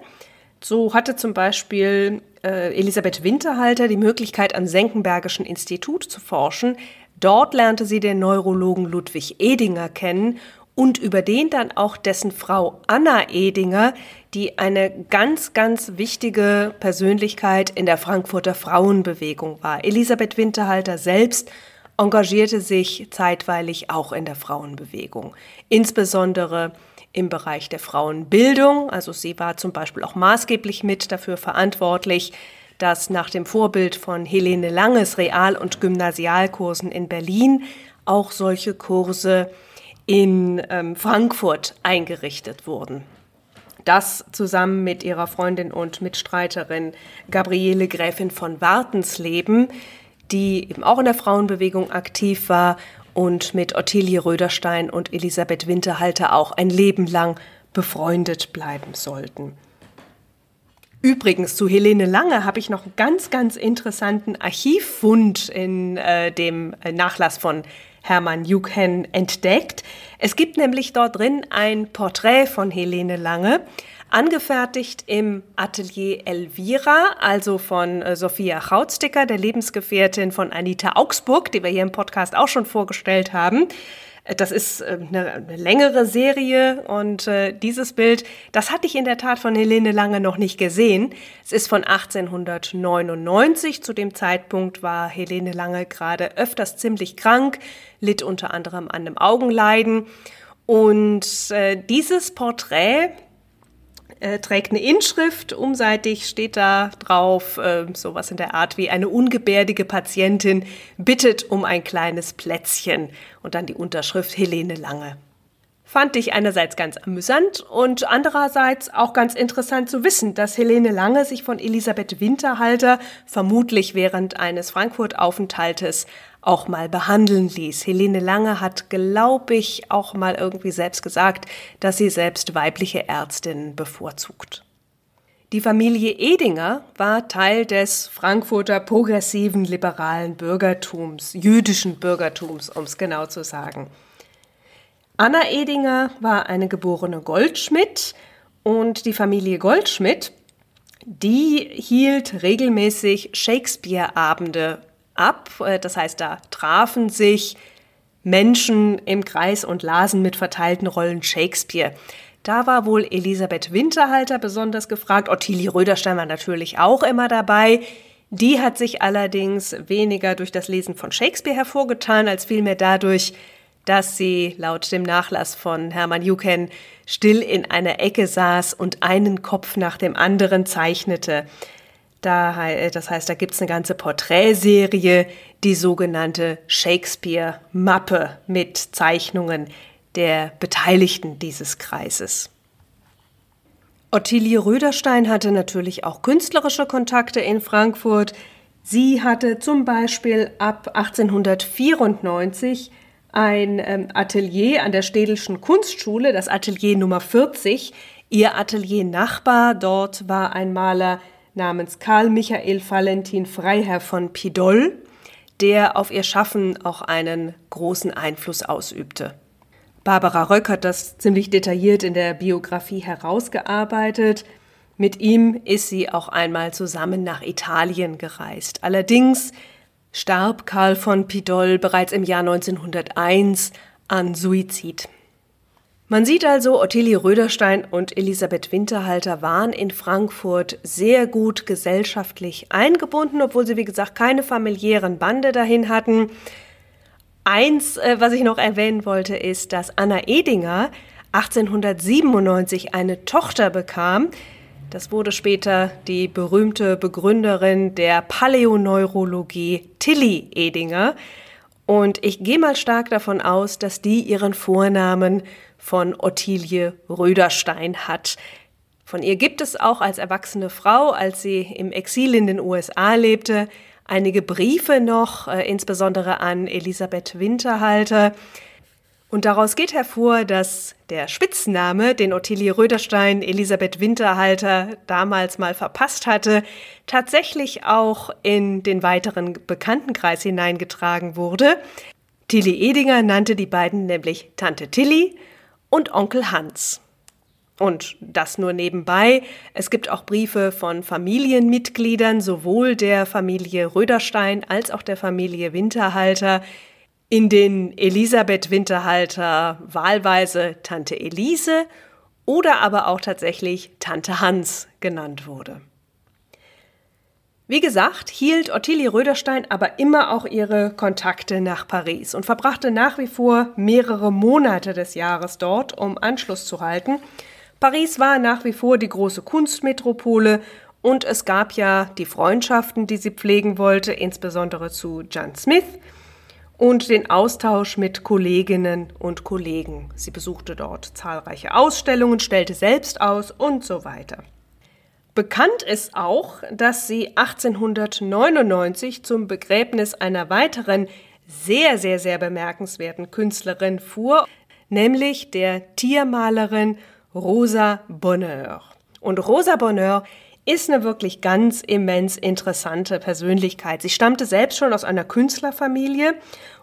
So hatte zum Beispiel äh, Elisabeth Winterhalter die Möglichkeit, am Senckenbergischen Institut zu forschen. Dort lernte sie den Neurologen Ludwig Edinger kennen und über den dann auch dessen Frau Anna Edinger, die eine ganz, ganz wichtige Persönlichkeit in der Frankfurter Frauenbewegung war. Elisabeth Winterhalter selbst engagierte sich zeitweilig auch in der Frauenbewegung, insbesondere im Bereich der Frauenbildung. Also sie war zum Beispiel auch maßgeblich mit dafür verantwortlich, dass nach dem Vorbild von Helene Langes Real- und Gymnasialkursen in Berlin auch solche Kurse in ähm, Frankfurt eingerichtet wurden. Das zusammen mit ihrer Freundin und Mitstreiterin Gabriele Gräfin von Wartensleben, die eben auch in der Frauenbewegung aktiv war und mit Ottilie Röderstein und Elisabeth Winterhalter auch ein Leben lang befreundet bleiben sollten. Übrigens, zu Helene Lange habe ich noch einen ganz, ganz interessanten Archivfund in äh, dem Nachlass von Hermann Juchen entdeckt. Es gibt nämlich dort drin ein Porträt von Helene Lange, angefertigt im Atelier Elvira, also von äh, Sophia Chautsticker, der Lebensgefährtin von Anita Augsburg, die wir hier im Podcast auch schon vorgestellt haben. Das ist äh, eine, längere Serie und äh, dieses Bild, das hatte ich in der Tat von Helene Lange noch nicht gesehen. Es ist von 1899. Zu dem Zeitpunkt war Helene Lange gerade öfters ziemlich krank, litt unter anderem an einem Augenleiden. Und äh, dieses Porträt äh, trägt eine Inschrift, umseitig steht da drauf, äh, sowas in der Art wie eine ungebärdige Patientin bittet um ein kleines Plätzchen und dann die Unterschrift Helene Lange. Fand ich einerseits ganz amüsant und andererseits auch ganz interessant zu wissen, dass Helene Lange sich von Elisabeth Winterhalter vermutlich während eines Frankfurt-Aufenthaltes auch mal behandeln ließ. Helene Lange hat, glaube ich, auch mal irgendwie selbst gesagt, dass sie selbst weibliche Ärztinnen bevorzugt. Die Familie Edinger war Teil des Frankfurter progressiven liberalen Bürgertums, jüdischen Bürgertums, um es genau zu sagen. Anna Edinger war eine geborene Goldschmidt und die Familie Goldschmidt, die hielt regelmäßig Shakespeare-Abende ab. Äh, das heißt, da trafen sich Menschen im Kreis und lasen mit verteilten Rollen Shakespeare. Da war wohl Elisabeth Winterhalter besonders gefragt. Ottilie Röderstein war natürlich auch immer dabei. Die hat sich allerdings weniger durch das Lesen von Shakespeare hervorgetan, als vielmehr dadurch, dass sie laut dem Nachlass von Hermann Juken still in einer Ecke saß und einen Kopf nach dem anderen zeichnete. Da, äh, das heißt, da gibt es eine ganze Porträtserie, die sogenannte Shakespeare-Mappe mit Zeichnungen der Beteiligten dieses Kreises. Ottilie Röderstein hatte natürlich auch künstlerische Kontakte in Frankfurt. Sie hatte zum Beispiel ab 1894 ein ähm, Atelier an der Städelschen Kunstschule, das Atelier Nummer 40. Ihr Atelier-Nachbar dort war ein Maler namens Karl Michael Valentin Freiherr von Pidol, der auf ihr Schaffen auch einen großen Einfluss ausübte. Barbara Röck hat das ziemlich detailliert in der Biografie herausgearbeitet. Mit ihm ist sie auch einmal zusammen nach Italien gereist. Allerdings starb Karl von Pidol bereits im Jahr 1901 an Suizid. Man sieht also, Ottilie Röderstein und Elisabeth Winterhalter waren in Frankfurt sehr gut gesellschaftlich eingebunden, obwohl sie, wie gesagt, keine familiären Bande dahin hatten. Eins, äh, was ich noch erwähnen wollte, ist, dass Anna Edinger 1897 eine Tochter bekam. Das wurde später die berühmte Begründerin der Paläoneurologie Tilly Edinger. Und ich gehe mal stark davon aus, dass die ihren Vornamen von Ottilie Röderstein hat. Von ihr gibt es auch als erwachsene Frau, als sie im Exil in den USA lebte, einige Briefe noch, äh, insbesondere an Elisabeth Winterhalter. Und daraus geht hervor, dass der Spitzname, den Ottilie Röderstein Elisabeth Winterhalter damals mal verpasst hatte, tatsächlich auch in den weiteren Bekanntenkreis hineingetragen wurde. Tilly Edinger nannte die beiden nämlich Tante Tilly und Onkel Hans. Und das nur nebenbei. Es gibt auch Briefe von Familienmitgliedern, sowohl der Familie Röderstein als auch der Familie Winterhalter, in denen Elisabeth Winterhalter wahlweise Tante Elise oder aber auch tatsächlich Tante Hans genannt wurde. Wie gesagt, hielt Ottilie Röderstein aber immer auch ihre Kontakte nach Paris und verbrachte nach wie vor mehrere Monate des Jahres dort, um Anschluss zu halten Paris war nach wie vor die große Kunstmetropole und es gab ja die Freundschaften, die sie pflegen wollte, insbesondere zu John Smith und den Austausch mit Kolleginnen und Kollegen. Sie besuchte dort zahlreiche Ausstellungen, stellte selbst aus und so weiter. Bekannt ist auch, dass sie 1899 zum Begräbnis einer weiteren sehr, sehr, sehr bemerkenswerten Künstlerin fuhr, nämlich der Tiermalerin Rosa Bonheur. Und Rosa Bonheur ist eine wirklich ganz immens interessante Persönlichkeit. Sie stammte selbst schon aus einer Künstlerfamilie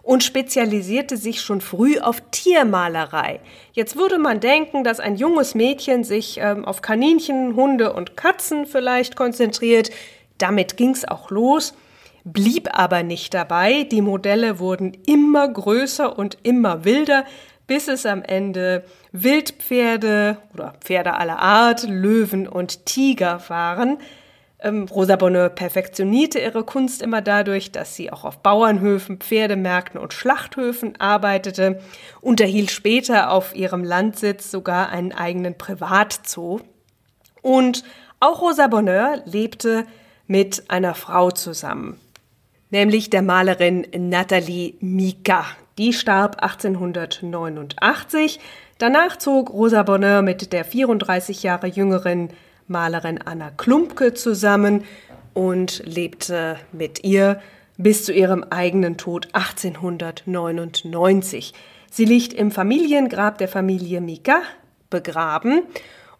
und spezialisierte sich schon früh auf Tiermalerei. Jetzt würde man denken, dass ein junges Mädchen sich ähm, auf Kaninchen, Hunde und Katzen vielleicht konzentriert. Damit ging's auch los, blieb aber nicht dabei. Die Modelle wurden immer größer und immer wilder, bis es am Ende Wildpferde oder Pferde aller Art, Löwen und Tiger waren. Ähm, Rosa Bonheur perfektionierte ihre Kunst immer dadurch, dass sie auch auf Bauernhöfen, Pferdemärkten und Schlachthöfen arbeitete, unterhielt später auf ihrem Landsitz sogar einen eigenen Privatzoo. Und auch Rosa Bonheur lebte mit einer Frau zusammen, nämlich der Malerin Nathalie Mika. Die starb 1889. Danach zog Rosa Bonheur mit der 34 Jahre jüngeren Malerin Anna Klumpke zusammen und lebte mit ihr bis zu ihrem eigenen Tod 1899. Sie liegt im Familiengrab der Familie Mika begraben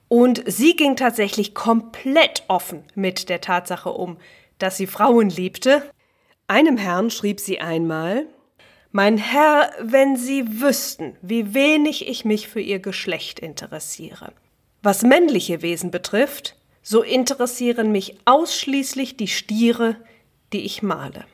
und sie ging tatsächlich komplett offen mit der Tatsache um, dass sie Frauen liebte. Einem Herrn schrieb sie einmal, mein Herr, wenn Sie wüssten, wie wenig ich mich für Ihr Geschlecht interessiere. Was männliche Wesen betrifft, so interessieren mich ausschließlich die Stiere, die ich male.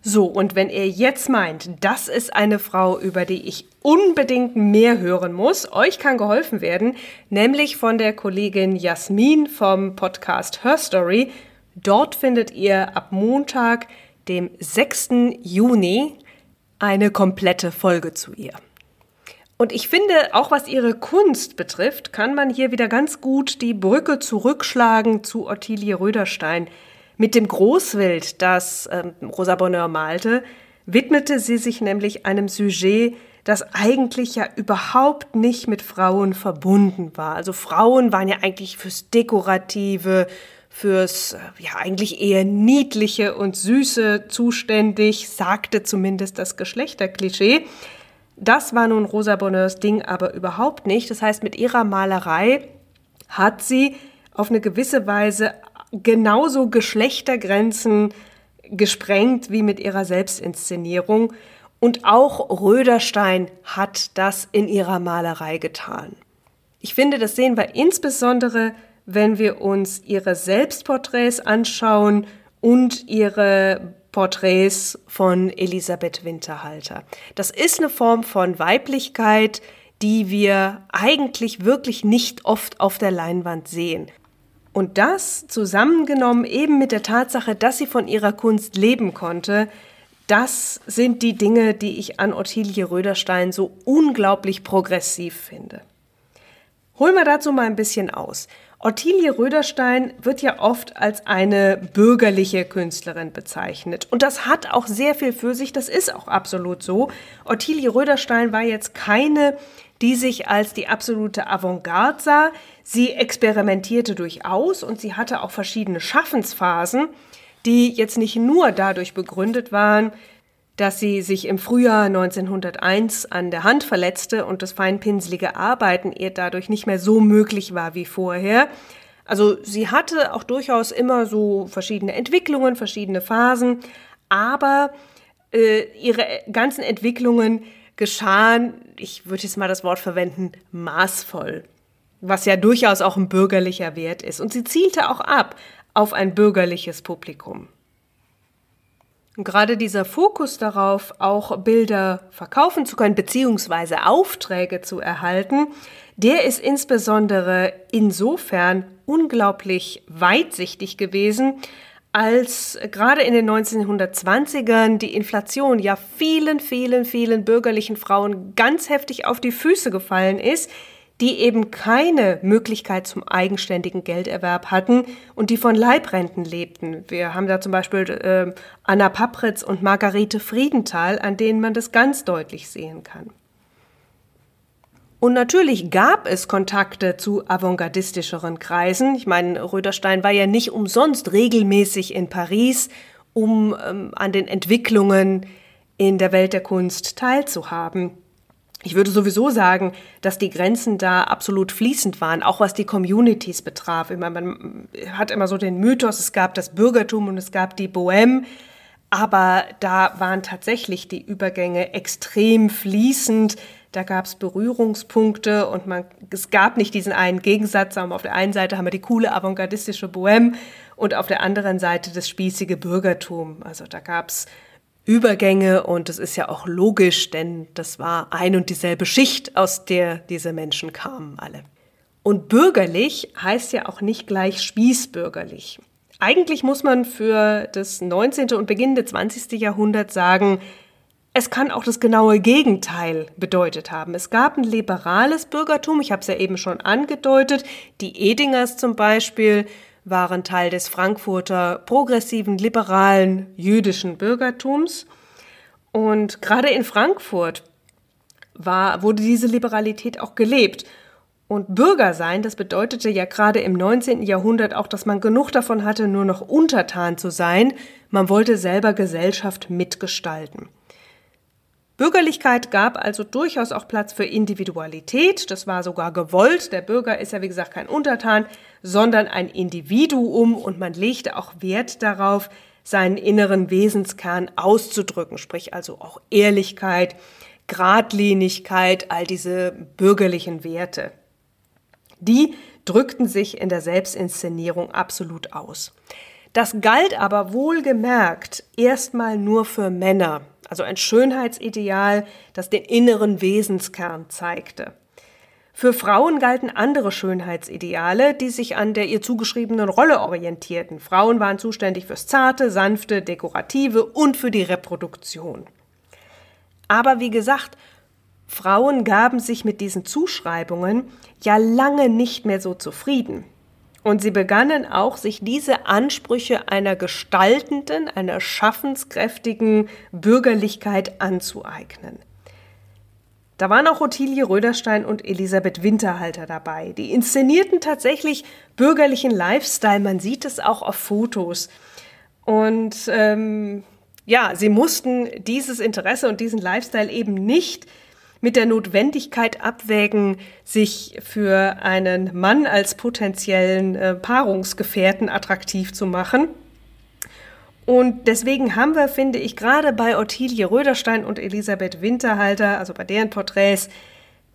So, und wenn ihr jetzt meint, das ist eine Frau, über die ich unbedingt mehr hören muss, euch kann geholfen werden, nämlich von der Kollegin Jasmin vom Podcast Her Story. Dort findet ihr ab Montag dem 6. Juni eine komplette Folge zu ihr. Und ich finde, auch was ihre Kunst betrifft, kann man hier wieder ganz gut die Brücke zurückschlagen zu Ottilie Röderstein. Mit dem Großwild, das ähm, Rosa Bonheur malte, widmete sie sich nämlich einem Sujet, das eigentlich ja überhaupt nicht mit Frauen verbunden war. Also Frauen waren ja eigentlich fürs Dekorative, fürs ja eigentlich eher niedliche und süße zuständig, sagte zumindest das Geschlechterklischee. Das war nun Rosa Bonheurs Ding aber überhaupt nicht. Das heißt, mit ihrer Malerei hat sie auf eine gewisse Weise genauso Geschlechtergrenzen gesprengt wie mit ihrer Selbstinszenierung. Und auch Röderstein hat das in ihrer Malerei getan. Ich finde, das sehen wir insbesondere, wenn wir uns ihre Selbstporträts anschauen und ihre Porträts von Elisabeth Winterhalter. Das ist eine Form von Weiblichkeit, die wir eigentlich wirklich nicht oft auf der Leinwand sehen. Und das zusammengenommen eben mit der Tatsache, dass sie von ihrer Kunst leben konnte, das sind die Dinge, die ich an Ottilie Röderstein so unglaublich progressiv finde. Holen wir dazu mal ein bisschen aus. Ottilie Röderstein wird ja oft als eine bürgerliche Künstlerin bezeichnet. Und das hat auch sehr viel für sich, das ist auch absolut so. Ottilie Röderstein war jetzt keine die sich als die absolute Avantgarde sah. Sie experimentierte durchaus und sie hatte auch verschiedene Schaffensphasen, die jetzt nicht nur dadurch begründet waren, dass sie sich im Frühjahr 1901 an der Hand verletzte und das feinpinselige Arbeiten ihr dadurch nicht mehr so möglich war wie vorher. Also sie hatte auch durchaus immer so verschiedene Entwicklungen, verschiedene Phasen, aber äh, ihre ganzen Entwicklungen geschahen, ich würde jetzt mal das Wort verwenden, maßvoll, was ja durchaus auch ein bürgerlicher Wert ist. Und sie zielte auch ab auf ein bürgerliches Publikum. Und gerade dieser Fokus darauf, auch Bilder verkaufen zu können, beziehungsweise Aufträge zu erhalten, der ist insbesondere insofern unglaublich weitsichtig gewesen, als gerade in den 1920ern die Inflation ja vielen, vielen, vielen bürgerlichen Frauen ganz heftig auf die Füße gefallen ist, die eben keine Möglichkeit zum eigenständigen Gelderwerb hatten und die von Leibrenten lebten. Wir haben da zum Beispiel äh, Anna Papritz und Margarete Friedenthal, an denen man das ganz deutlich sehen kann. Und natürlich gab es Kontakte zu avantgardistischeren Kreisen. Ich meine, Röderstein war ja nicht umsonst regelmäßig in Paris, um ähm, an den Entwicklungen in der Welt der Kunst teilzuhaben. Ich würde sowieso sagen, dass die Grenzen da absolut fließend waren, auch was die Communities betraf. Man hat immer so den Mythos, es gab das Bürgertum und es gab die Bohème. Aber da waren tatsächlich die Übergänge extrem fließend. Da gab es Berührungspunkte und man, es gab nicht diesen einen Gegensatz. Aber auf der einen Seite haben wir die coole avantgardistische Bohème und auf der anderen Seite das spießige Bürgertum. Also da gab es Übergänge und das ist ja auch logisch, denn das war ein und dieselbe Schicht, aus der diese Menschen kamen alle. Und bürgerlich heißt ja auch nicht gleich spießbürgerlich. Eigentlich muss man für das 19. und beginnende 20. Jahrhundert sagen, es kann auch das genaue Gegenteil bedeutet haben. Es gab ein liberales Bürgertum, ich habe es ja eben schon angedeutet. Die Edingers zum Beispiel waren Teil des Frankfurter progressiven, liberalen jüdischen Bürgertums. Und gerade in Frankfurt war, wurde diese Liberalität auch gelebt. Und Bürger sein, das bedeutete ja gerade im 19. Jahrhundert auch, dass man genug davon hatte, nur noch untertan zu sein. Man wollte selber Gesellschaft mitgestalten. Bürgerlichkeit gab also durchaus auch Platz für Individualität. Das war sogar gewollt. Der Bürger ist ja, wie gesagt, kein Untertan, sondern ein Individuum und man legte auch Wert darauf, seinen inneren Wesenskern auszudrücken, sprich also auch Ehrlichkeit, Gradlinigkeit, all diese bürgerlichen Werte die drückten sich in der Selbstinszenierung absolut aus. Das galt aber wohlgemerkt erstmal nur für Männer, also ein Schönheitsideal, das den inneren Wesenskern zeigte. Für Frauen galten andere Schönheitsideale, die sich an der ihr zugeschriebenen Rolle orientierten. Frauen waren zuständig fürs Zarte, Sanfte, Dekorative und für die Reproduktion. Aber wie gesagt, Frauen gaben sich mit diesen Zuschreibungen ja lange nicht mehr so zufrieden. Und sie begannen auch, sich diese Ansprüche einer gestaltenden, einer schaffenskräftigen Bürgerlichkeit anzueignen. Da waren auch Ottilie Röderstein und Elisabeth Winterhalter dabei. Die inszenierten tatsächlich bürgerlichen Lifestyle. Man sieht es auch auf Fotos. Und ähm, ja, sie mussten dieses Interesse und diesen Lifestyle eben nicht mit der Notwendigkeit abwägen, sich für einen Mann als potenziellen äh, Paarungsgefährten attraktiv zu machen. Und deswegen haben wir, finde ich, gerade bei Ottilie Röderstein und Elisabeth Winterhalter, also bei deren Porträts,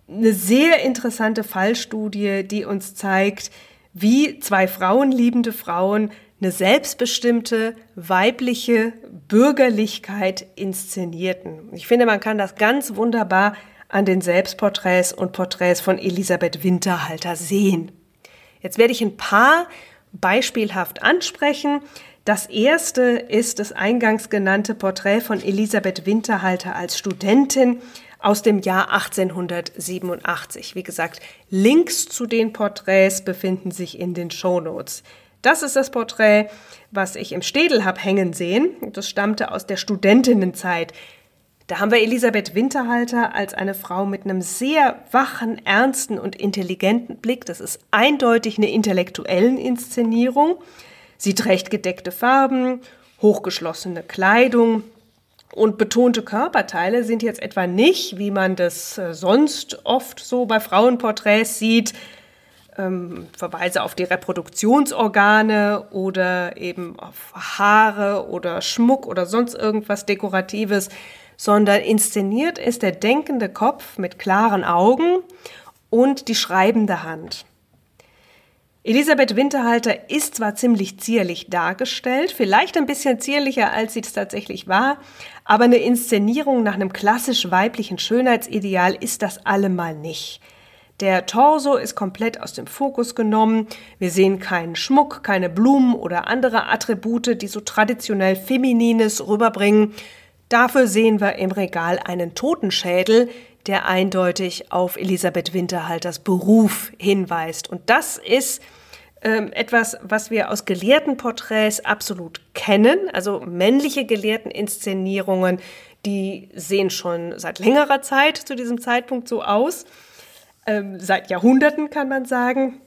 eine sehr interessante Fallstudie, die uns zeigt, wie zwei frauenliebende Frauen eine selbstbestimmte weibliche Bürgerlichkeit inszenierten. Ich finde, man kann das ganz wunderbar an den Selbstporträts und Porträts von Elisabeth Winterhalter sehen. Jetzt werde ich ein paar beispielhaft ansprechen. Das erste ist das eingangs genannte Porträt von Elisabeth Winterhalter als Studentin aus dem Jahr 1887. Wie gesagt, Links zu den Porträts befinden sich in den Shownotes. Das ist das Porträt, was ich im Städel habe hängen sehen. Das stammte aus der Studentinnenzeit. Da haben wir Elisabeth Winterhalter als eine Frau mit einem sehr wachen, ernsten und intelligenten Blick. Das ist eindeutig eine intellektuellen Inszenierung. Sie trägt gedeckte Farben, hochgeschlossene Kleidung und betonte Körperteile sind jetzt etwa nicht, wie man das äh, sonst oft so bei Frauenporträts sieht, ähm, Verweise auf die Reproduktionsorgane oder eben auf Haare oder Schmuck oder sonst irgendwas Dekoratives, sondern inszeniert ist der denkende Kopf mit klaren Augen und die schreibende Hand. Elisabeth Winterhalter ist zwar ziemlich zierlich dargestellt, vielleicht ein bisschen zierlicher, als sie es tatsächlich war, aber eine Inszenierung nach einem klassisch weiblichen Schönheitsideal ist das allemal nicht. Der Torso ist komplett aus dem Fokus genommen. Wir sehen keinen Schmuck, keine Blumen oder andere Attribute, die so traditionell Feminines rüberbringen. Dafür sehen wir im Regal einen Totenschädel, der eindeutig auf Elisabeth Winterhalters Beruf hinweist. Und das ist ähm, etwas, was wir aus Gelehrtenporträts absolut kennen. Also männliche Gelehrteninszenierungen, die sehen schon seit längerer Zeit zu diesem Zeitpunkt so aus. Ähm, seit Jahrhunderten kann man sagen.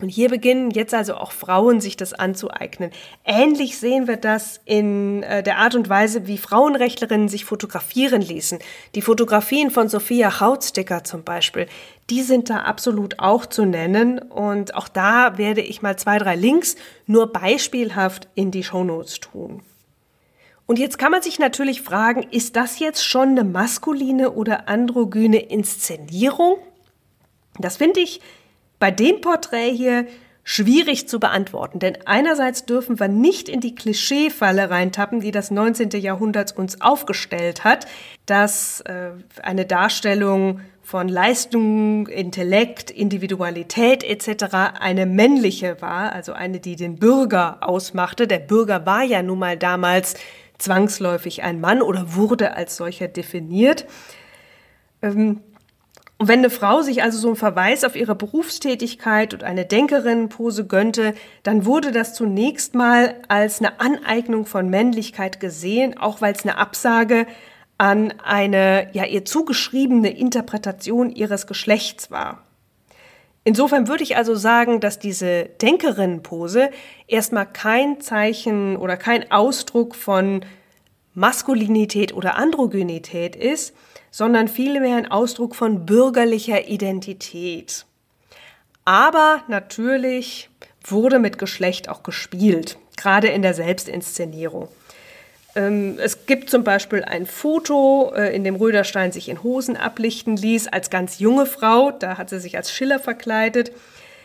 Und hier beginnen jetzt also auch Frauen sich das anzueignen. Ähnlich sehen wir das in äh, der Art und Weise, wie Frauenrechtlerinnen sich fotografieren ließen. Die Fotografien von Sophia Hautsticker zum Beispiel, die sind da absolut auch zu nennen. Und auch da werde ich mal zwei, drei Links nur beispielhaft in die Shownotes tun. Und jetzt kann man sich natürlich fragen, ist das jetzt schon eine maskuline oder androgyne Inszenierung? Das finde ich bei dem Porträt hier schwierig zu beantworten, denn einerseits dürfen wir nicht in die Klischeefalle reintappen, die das 19. Jahrhundert uns aufgestellt hat, dass äh, eine Darstellung von Leistung, Intellekt, Individualität etc. eine männliche war, also eine, die den Bürger ausmachte. Der Bürger war ja nun mal damals zwangsläufig ein Mann oder wurde als solcher definiert. Ähm, und wenn eine Frau sich also so einen Verweis auf ihre Berufstätigkeit und eine Denkerinnenpose gönnte, dann wurde das zunächst mal als eine Aneignung von Männlichkeit gesehen, auch weil es eine Absage an eine ja ihr zugeschriebene Interpretation ihres Geschlechts war. Insofern würde ich also sagen, dass diese Denkerinnenpose erstmal kein Zeichen oder kein Ausdruck von Maskulinität oder Androgynität ist, sondern vielmehr ein Ausdruck von bürgerlicher Identität. Aber natürlich wurde mit Geschlecht auch gespielt, gerade in der Selbstinszenierung. Ähm, es gibt zum Beispiel ein Foto, äh, in dem Röderstein sich in Hosen ablichten ließ, als ganz junge Frau. Da hat sie sich als Schiller verkleidet.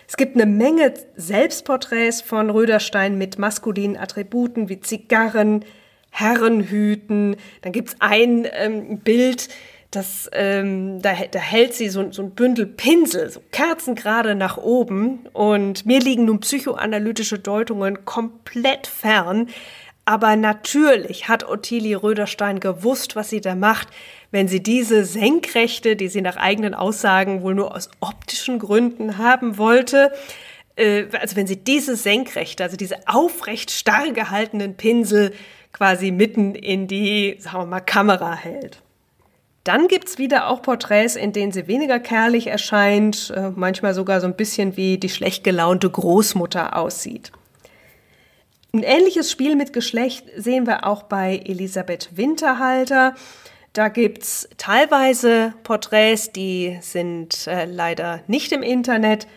Es gibt eine Menge Selbstporträts von Röderstein mit maskulinen Attributen wie Zigarren, Herrenhüten. Dann gibt es ein ähm, Bild, das, ähm, da, da hält sie so, so ein Bündel Pinsel, so kerzengerade nach oben. Und mir liegen nun psychoanalytische Deutungen komplett fern. Aber natürlich hat Ottilie Röderstein gewusst, was sie da macht, wenn sie diese Senkrechte, die sie nach eigenen Aussagen wohl nur aus optischen Gründen haben wollte, äh, also wenn sie diese Senkrechte, also diese aufrecht starr gehaltenen Pinsel quasi mitten in die, sagen wir mal, Kamera hält. Dann gibt's wieder auch Porträts, in denen sie weniger kerlich erscheint, äh, manchmal sogar so ein bisschen wie die schlecht gelaunte Großmutter aussieht. Ein ähnliches Spiel mit Geschlecht sehen wir auch bei Elisabeth Winterhalter. Da gibt's teilweise Porträts, die sind äh, leider nicht im Internet,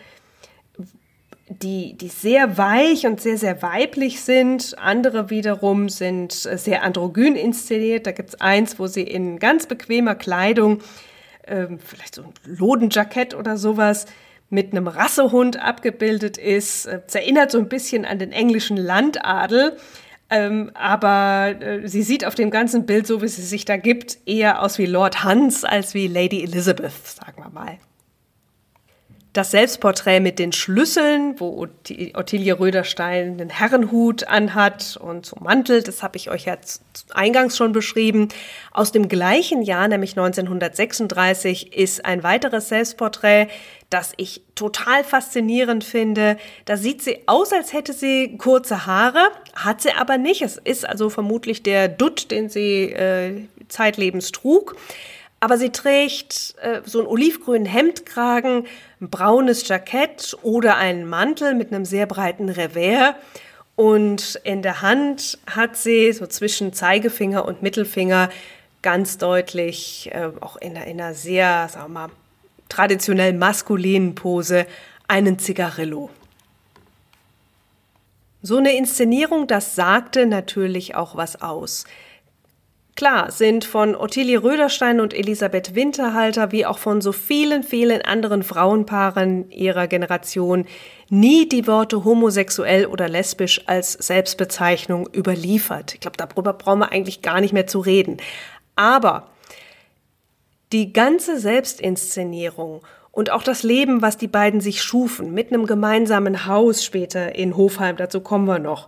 die, die sehr weich und sehr, sehr weiblich sind. Andere wiederum sind äh, sehr androgyn inszeniert. Da gibt's eins, wo sie in ganz bequemer Kleidung, äh, vielleicht so ein Lodenjackett oder sowas, mit einem Rassehund abgebildet ist. Äh, es erinnert so ein bisschen an den englischen Landadel. Ähm, aber äh, sie sieht auf dem ganzen Bild, so wie sie sich da gibt, eher aus wie Lord Hans als wie Lady Elizabeth, sagen wir mal. Das Selbstporträt mit den Schlüsseln, wo Ottilie Röderstein einen Herrenhut anhat und so Mantel, das habe ich euch ja eingangs schon beschrieben. Aus dem gleichen Jahr, nämlich 1936, ist ein weiteres Selbstporträt, das ich total faszinierend finde. Da sieht sie aus, als hätte sie kurze Haare, hat sie aber nicht. Es ist also vermutlich der Dutt, den sie äh, zeitlebens trug. Aber sie trägt äh, so einen olivgrünen Hemdkragen, ein braunes Jackett oder einen Mantel mit einem sehr breiten Revers. Und in der Hand hat sie so zwischen Zeigefinger und Mittelfinger ganz deutlich, äh, auch in, in einer sehr, sagen wir mal, traditionell maskulinen Pose, einen Zigarillo. So eine Inszenierung, das sagte natürlich auch was aus. Klar sind von Ottilie Röderstein und Elisabeth Winterhalter wie auch von so vielen, vielen anderen Frauenpaaren ihrer Generation nie die Worte homosexuell oder lesbisch als Selbstbezeichnung überliefert. Ich glaube, darüber brauchen wir eigentlich gar nicht mehr zu reden. Aber die ganze Selbstinszenierung und auch das Leben, was die beiden sich schufen, mit einem gemeinsamen Haus später in Hofheim, dazu kommen wir noch,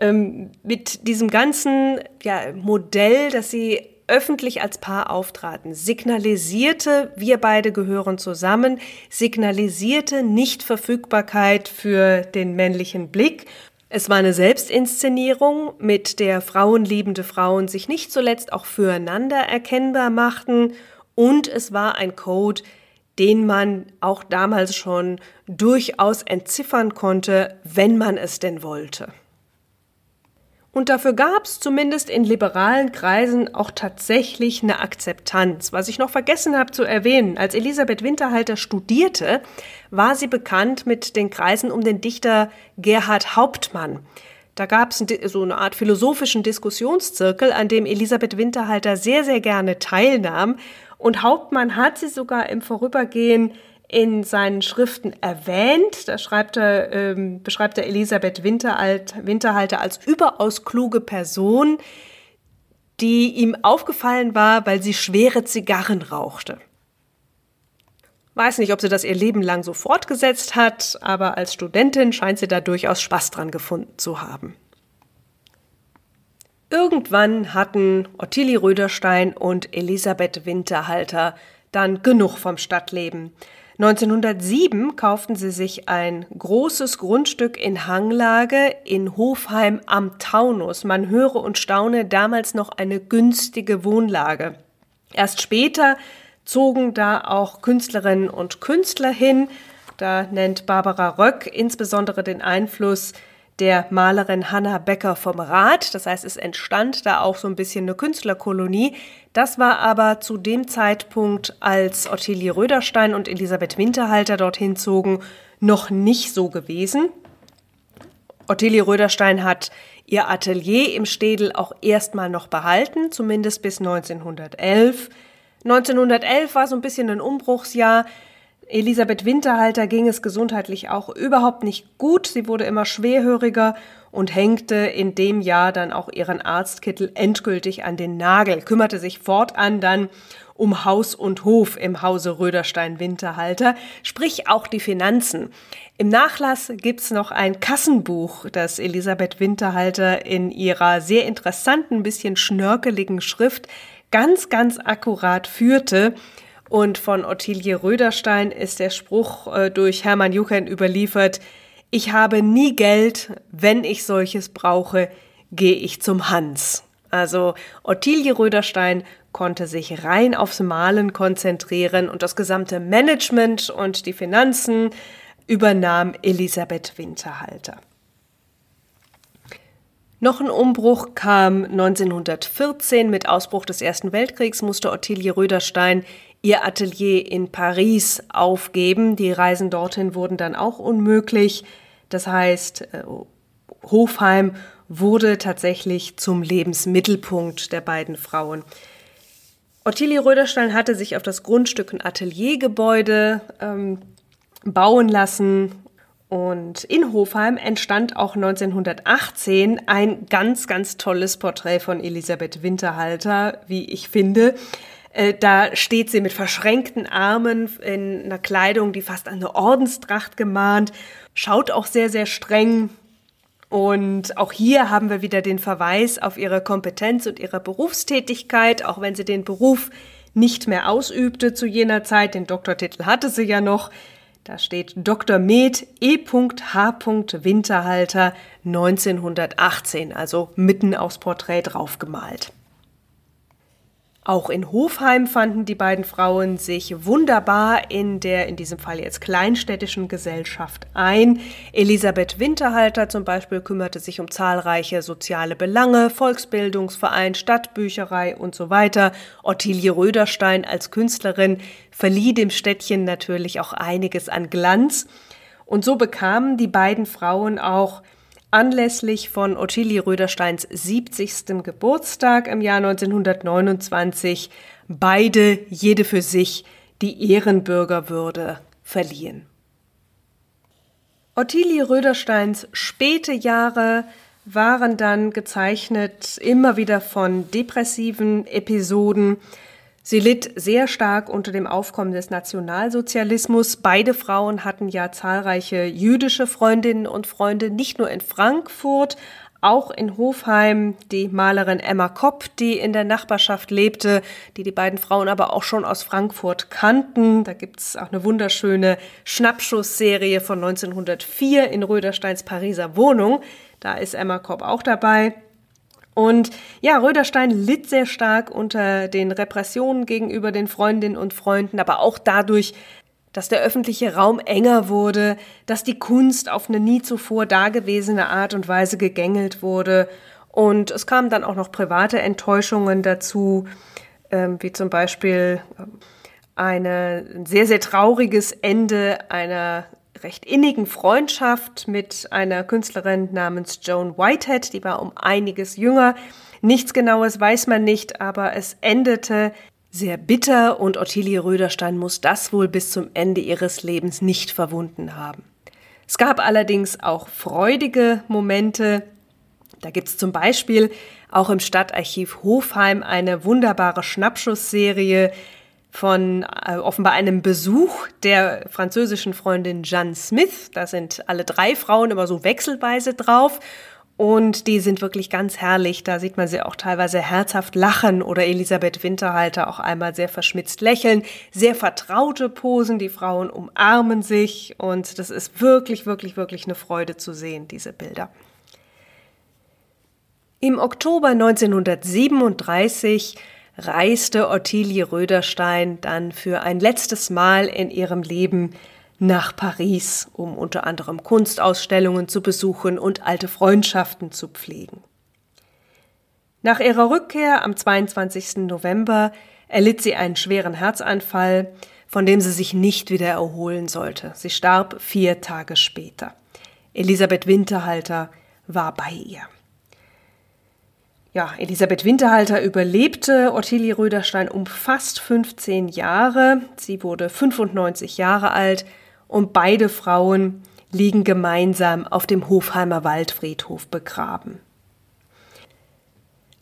ähm, mit diesem ganzen ja, Modell, dass sie öffentlich als Paar auftraten, signalisierte, wir beide gehören zusammen, signalisierte Nichtverfügbarkeit für den männlichen Blick. Es war eine Selbstinszenierung, mit der frauenliebende Frauen sich nicht zuletzt auch füreinander erkennbar machten und es war ein Code, den man auch damals schon durchaus entziffern konnte, wenn man es denn wollte. Und dafür gab es zumindest in liberalen Kreisen auch tatsächlich eine Akzeptanz. Was ich noch vergessen habe zu erwähnen, als Elisabeth Winterhalter studierte, war sie bekannt mit den Kreisen um den Dichter Gerhard Hauptmann. Da gab es so eine Art philosophischen Diskussionszirkel, an dem Elisabeth Winterhalter sehr, sehr gerne teilnahm. Und Hauptmann hat sie sogar im Vorübergehen in seinen Schriften erwähnt. Da schreibt er, ähm, beschreibt er Elisabeth Winteralt, Winterhalter als überaus kluge Person, die ihm aufgefallen war, weil sie schwere Zigarren rauchte. Weiß nicht, ob sie das ihr Leben lang so fortgesetzt hat, aber als Studentin scheint sie da durchaus Spaß dran gefunden zu haben. Irgendwann hatten Ottilie Röderstein und Elisabeth Winterhalter dann genug vom Stadtleben. 1907 kauften sie sich ein großes Grundstück in Hanglage in Hofheim am Taunus. Man höre und staune, damals noch eine günstige Wohnlage. Erst später zogen da auch Künstlerinnen und Künstler hin. Da nennt Barbara Röck insbesondere den Einfluss der Malerin Hanna Becker vom Rad. Das heißt, es entstand da auch so ein bisschen eine Künstlerkolonie. Das war aber zu dem Zeitpunkt, als Ottilie Röderstein und Elisabeth Winterhalter dorthin zogen, noch nicht so gewesen. Ottilie Röderstein hat ihr Atelier im Städel auch erstmal noch behalten, zumindest bis 1911. 1911 war so ein bisschen ein Umbruchsjahr. Elisabeth Winterhalter ging es gesundheitlich auch überhaupt nicht gut. Sie wurde immer schwerhöriger und hängte in dem Jahr dann auch ihren Arztkittel endgültig an den Nagel, kümmerte sich fortan dann um Haus und Hof im Hause Röderstein-Winterhalter, sprich auch die Finanzen. Im Nachlass gibt's noch ein Kassenbuch, das Elisabeth Winterhalter in ihrer sehr interessanten, bisschen schnörkeligen Schrift ganz, ganz akkurat führte. Und von Ottilie Röderstein ist der Spruch äh, durch Hermann Juchen überliefert, ich habe nie Geld, wenn ich solches brauche, gehe ich zum Hans. Also Ottilie Röderstein konnte sich rein aufs Malen konzentrieren und das gesamte Management und die Finanzen übernahm Elisabeth Winterhalter. Noch ein Umbruch kam 1914. Mit Ausbruch des Ersten Weltkriegs musste Ottilie Röderstein ihr Atelier in Paris aufgeben. Die Reisen dorthin wurden dann auch unmöglich. Das heißt, äh, Hofheim wurde tatsächlich zum Lebensmittelpunkt der beiden Frauen. Ottilie Röderstein hatte sich auf das Grundstück ein Ateliergebäude ähm, bauen lassen und in Hofheim entstand auch 1918 ein ganz, ganz tolles Porträt von Elisabeth Winterhalter, wie ich finde. Äh, da steht sie mit verschränkten Armen in einer Kleidung, die fast an eine Ordenstracht gemahnt, schaut auch sehr, sehr streng. Und auch hier haben wir wieder den Verweis auf ihre Kompetenz und ihre Berufstätigkeit, auch wenn sie den Beruf nicht mehr ausübte zu jener Zeit. Den Doktortitel hatte sie ja noch. Da steht Dr. Med E.H. Winterhalter 1918, also mitten aufs Porträt draufgemalt. Auch in Hofheim fanden die beiden Frauen sich wunderbar in der, in diesem Fall jetzt kleinstädtischen Gesellschaft ein. Elisabeth Winterhalter zum Beispiel kümmerte sich um zahlreiche soziale Belange, Volksbildungsverein, Stadtbücherei und so weiter. Ottilie Röderstein als Künstlerin verlieh dem Städtchen natürlich auch einiges an Glanz. Und so bekamen die beiden Frauen auch Anlässlich von Ottilie Rödersteins 70. Geburtstag im Jahr 1929 beide jede für sich die Ehrenbürgerwürde verliehen. Ottilie Rödersteins späte Jahre waren dann gezeichnet immer wieder von depressiven Episoden, Sie litt sehr stark unter dem Aufkommen des Nationalsozialismus. Beide Frauen hatten ja zahlreiche jüdische Freundinnen und Freunde, nicht nur in Frankfurt, auch in Hofheim die Malerin Emma Kopp, die in der Nachbarschaft lebte, die die beiden Frauen aber auch schon aus Frankfurt kannten. Da gibt's auch eine wunderschöne Schnappschussserie von 1904 in Rödersteins Pariser Wohnung. Da ist Emma Kopp auch dabei. Und ja, Röderstein litt sehr stark unter den Repressionen gegenüber den Freundinnen und Freunden, aber auch dadurch, dass der öffentliche Raum enger wurde, dass die Kunst auf eine nie zuvor dagewesene Art und Weise gegängelt wurde. Und es kamen dann auch noch private Enttäuschungen dazu, ähm, wie zum Beispiel ähm, eine, ein sehr, sehr trauriges Ende einer recht innigen Freundschaft mit einer Künstlerin namens Joan Whitehead, die war um einiges jünger. Nichts Genaues weiß man nicht, aber es endete sehr bitter und Ottilie Röderstein muss das wohl bis zum Ende ihres Lebens nicht verwunden haben. Es gab allerdings auch freudige Momente. Da gibt es zum Beispiel auch im Stadtarchiv Hofheim eine wunderbare Schnappschussserie, von äh, offenbar einem Besuch der französischen Freundin Jeanne Smith. Da sind alle drei Frauen immer so wechselweise drauf. Und die sind wirklich ganz herrlich. Da sieht man sie auch teilweise herzhaft lachen oder Elisabeth Winterhalter auch einmal sehr verschmitzt lächeln. Sehr vertraute Posen. Die Frauen umarmen sich. Und das ist wirklich, wirklich, wirklich eine Freude zu sehen, diese Bilder. Im Oktober 1937 reiste Ottilie Röderstein dann für ein letztes Mal in ihrem Leben nach Paris, um unter anderem Kunstausstellungen zu besuchen und alte Freundschaften zu pflegen. Nach ihrer Rückkehr am 22. November erlitt sie einen schweren Herzanfall, von dem sie sich nicht wieder erholen sollte. Sie starb vier Tage später. Elisabeth Winterhalter war bei ihr. Ja, Elisabeth Winterhalter überlebte Ottilie Röderstein um fast 15 Jahre. Sie wurde 95 Jahre alt und beide Frauen liegen gemeinsam auf dem Hofheimer Waldfriedhof begraben.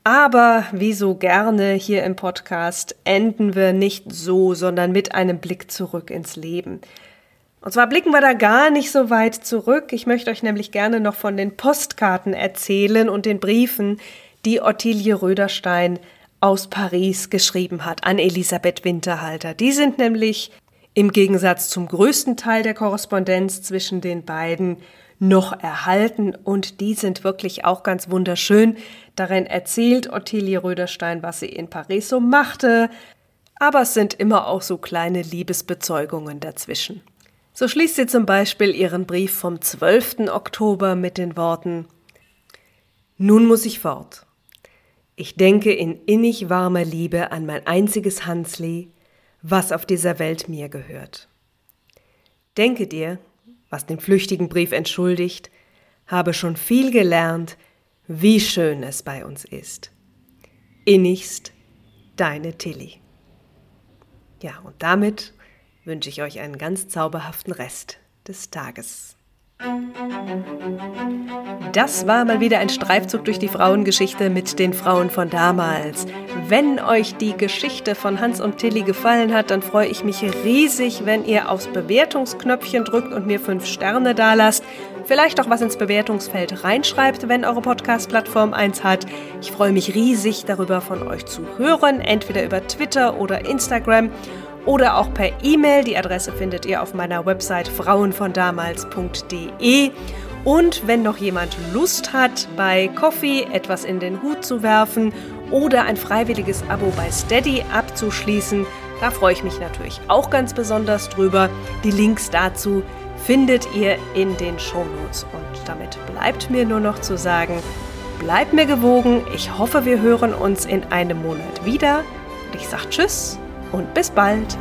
Aber wie so gerne hier im Podcast enden wir nicht so, sondern mit einem Blick zurück ins Leben. Und zwar blicken wir da gar nicht so weit zurück. Ich möchte euch nämlich gerne noch von den Postkarten erzählen und den Briefen, die Ottilie Röderstein aus Paris geschrieben hat an Elisabeth Winterhalter. Die sind nämlich im Gegensatz zum größten Teil der Korrespondenz zwischen den beiden noch erhalten und die sind wirklich auch ganz wunderschön. Darin erzählt Ottilie Röderstein, was sie in Paris so machte, aber es sind immer auch so kleine Liebesbezeugungen dazwischen. So schließt sie zum Beispiel ihren Brief vom 12. Oktober mit den Worten Nun muss ich fort. Ich denke in innig warmer Liebe an mein einziges Hansli, was auf dieser Welt mir gehört. Denke dir, was den flüchtigen Brief entschuldigt, habe schon viel gelernt, wie schön es bei uns ist. Innigst, deine Tilly. Ja, und damit wünsche ich euch einen ganz zauberhaften Rest des Tages. Das war mal wieder ein Streifzug durch die Frauengeschichte mit den Frauen von damals. Wenn euch die Geschichte von Hans und Tilly gefallen hat, dann freue ich mich riesig, wenn ihr aufs Bewertungsknöpfchen drückt und mir fünf Sterne dalasst. Vielleicht auch was ins Bewertungsfeld reinschreibt, wenn eure Podcast-Plattform eins hat. Ich freue mich riesig darüber, von euch zu hören, entweder über Twitter oder Instagram oder auch per E-Mail. Die Adresse findet ihr auf meiner Website frauenvondamals.de. Und wenn noch jemand Lust hat, bei Coffee etwas in den Hut zu werfen oder ein freiwilliges Abo bei Steady abzuschließen, da freue ich mich natürlich auch ganz besonders drüber. Die Links dazu findet ihr in den Shownotes. Und damit bleibt mir nur noch zu sagen, bleibt mir gewogen. Ich hoffe, wir hören uns in einem Monat wieder. Und ich sage Tschüss und bis bald.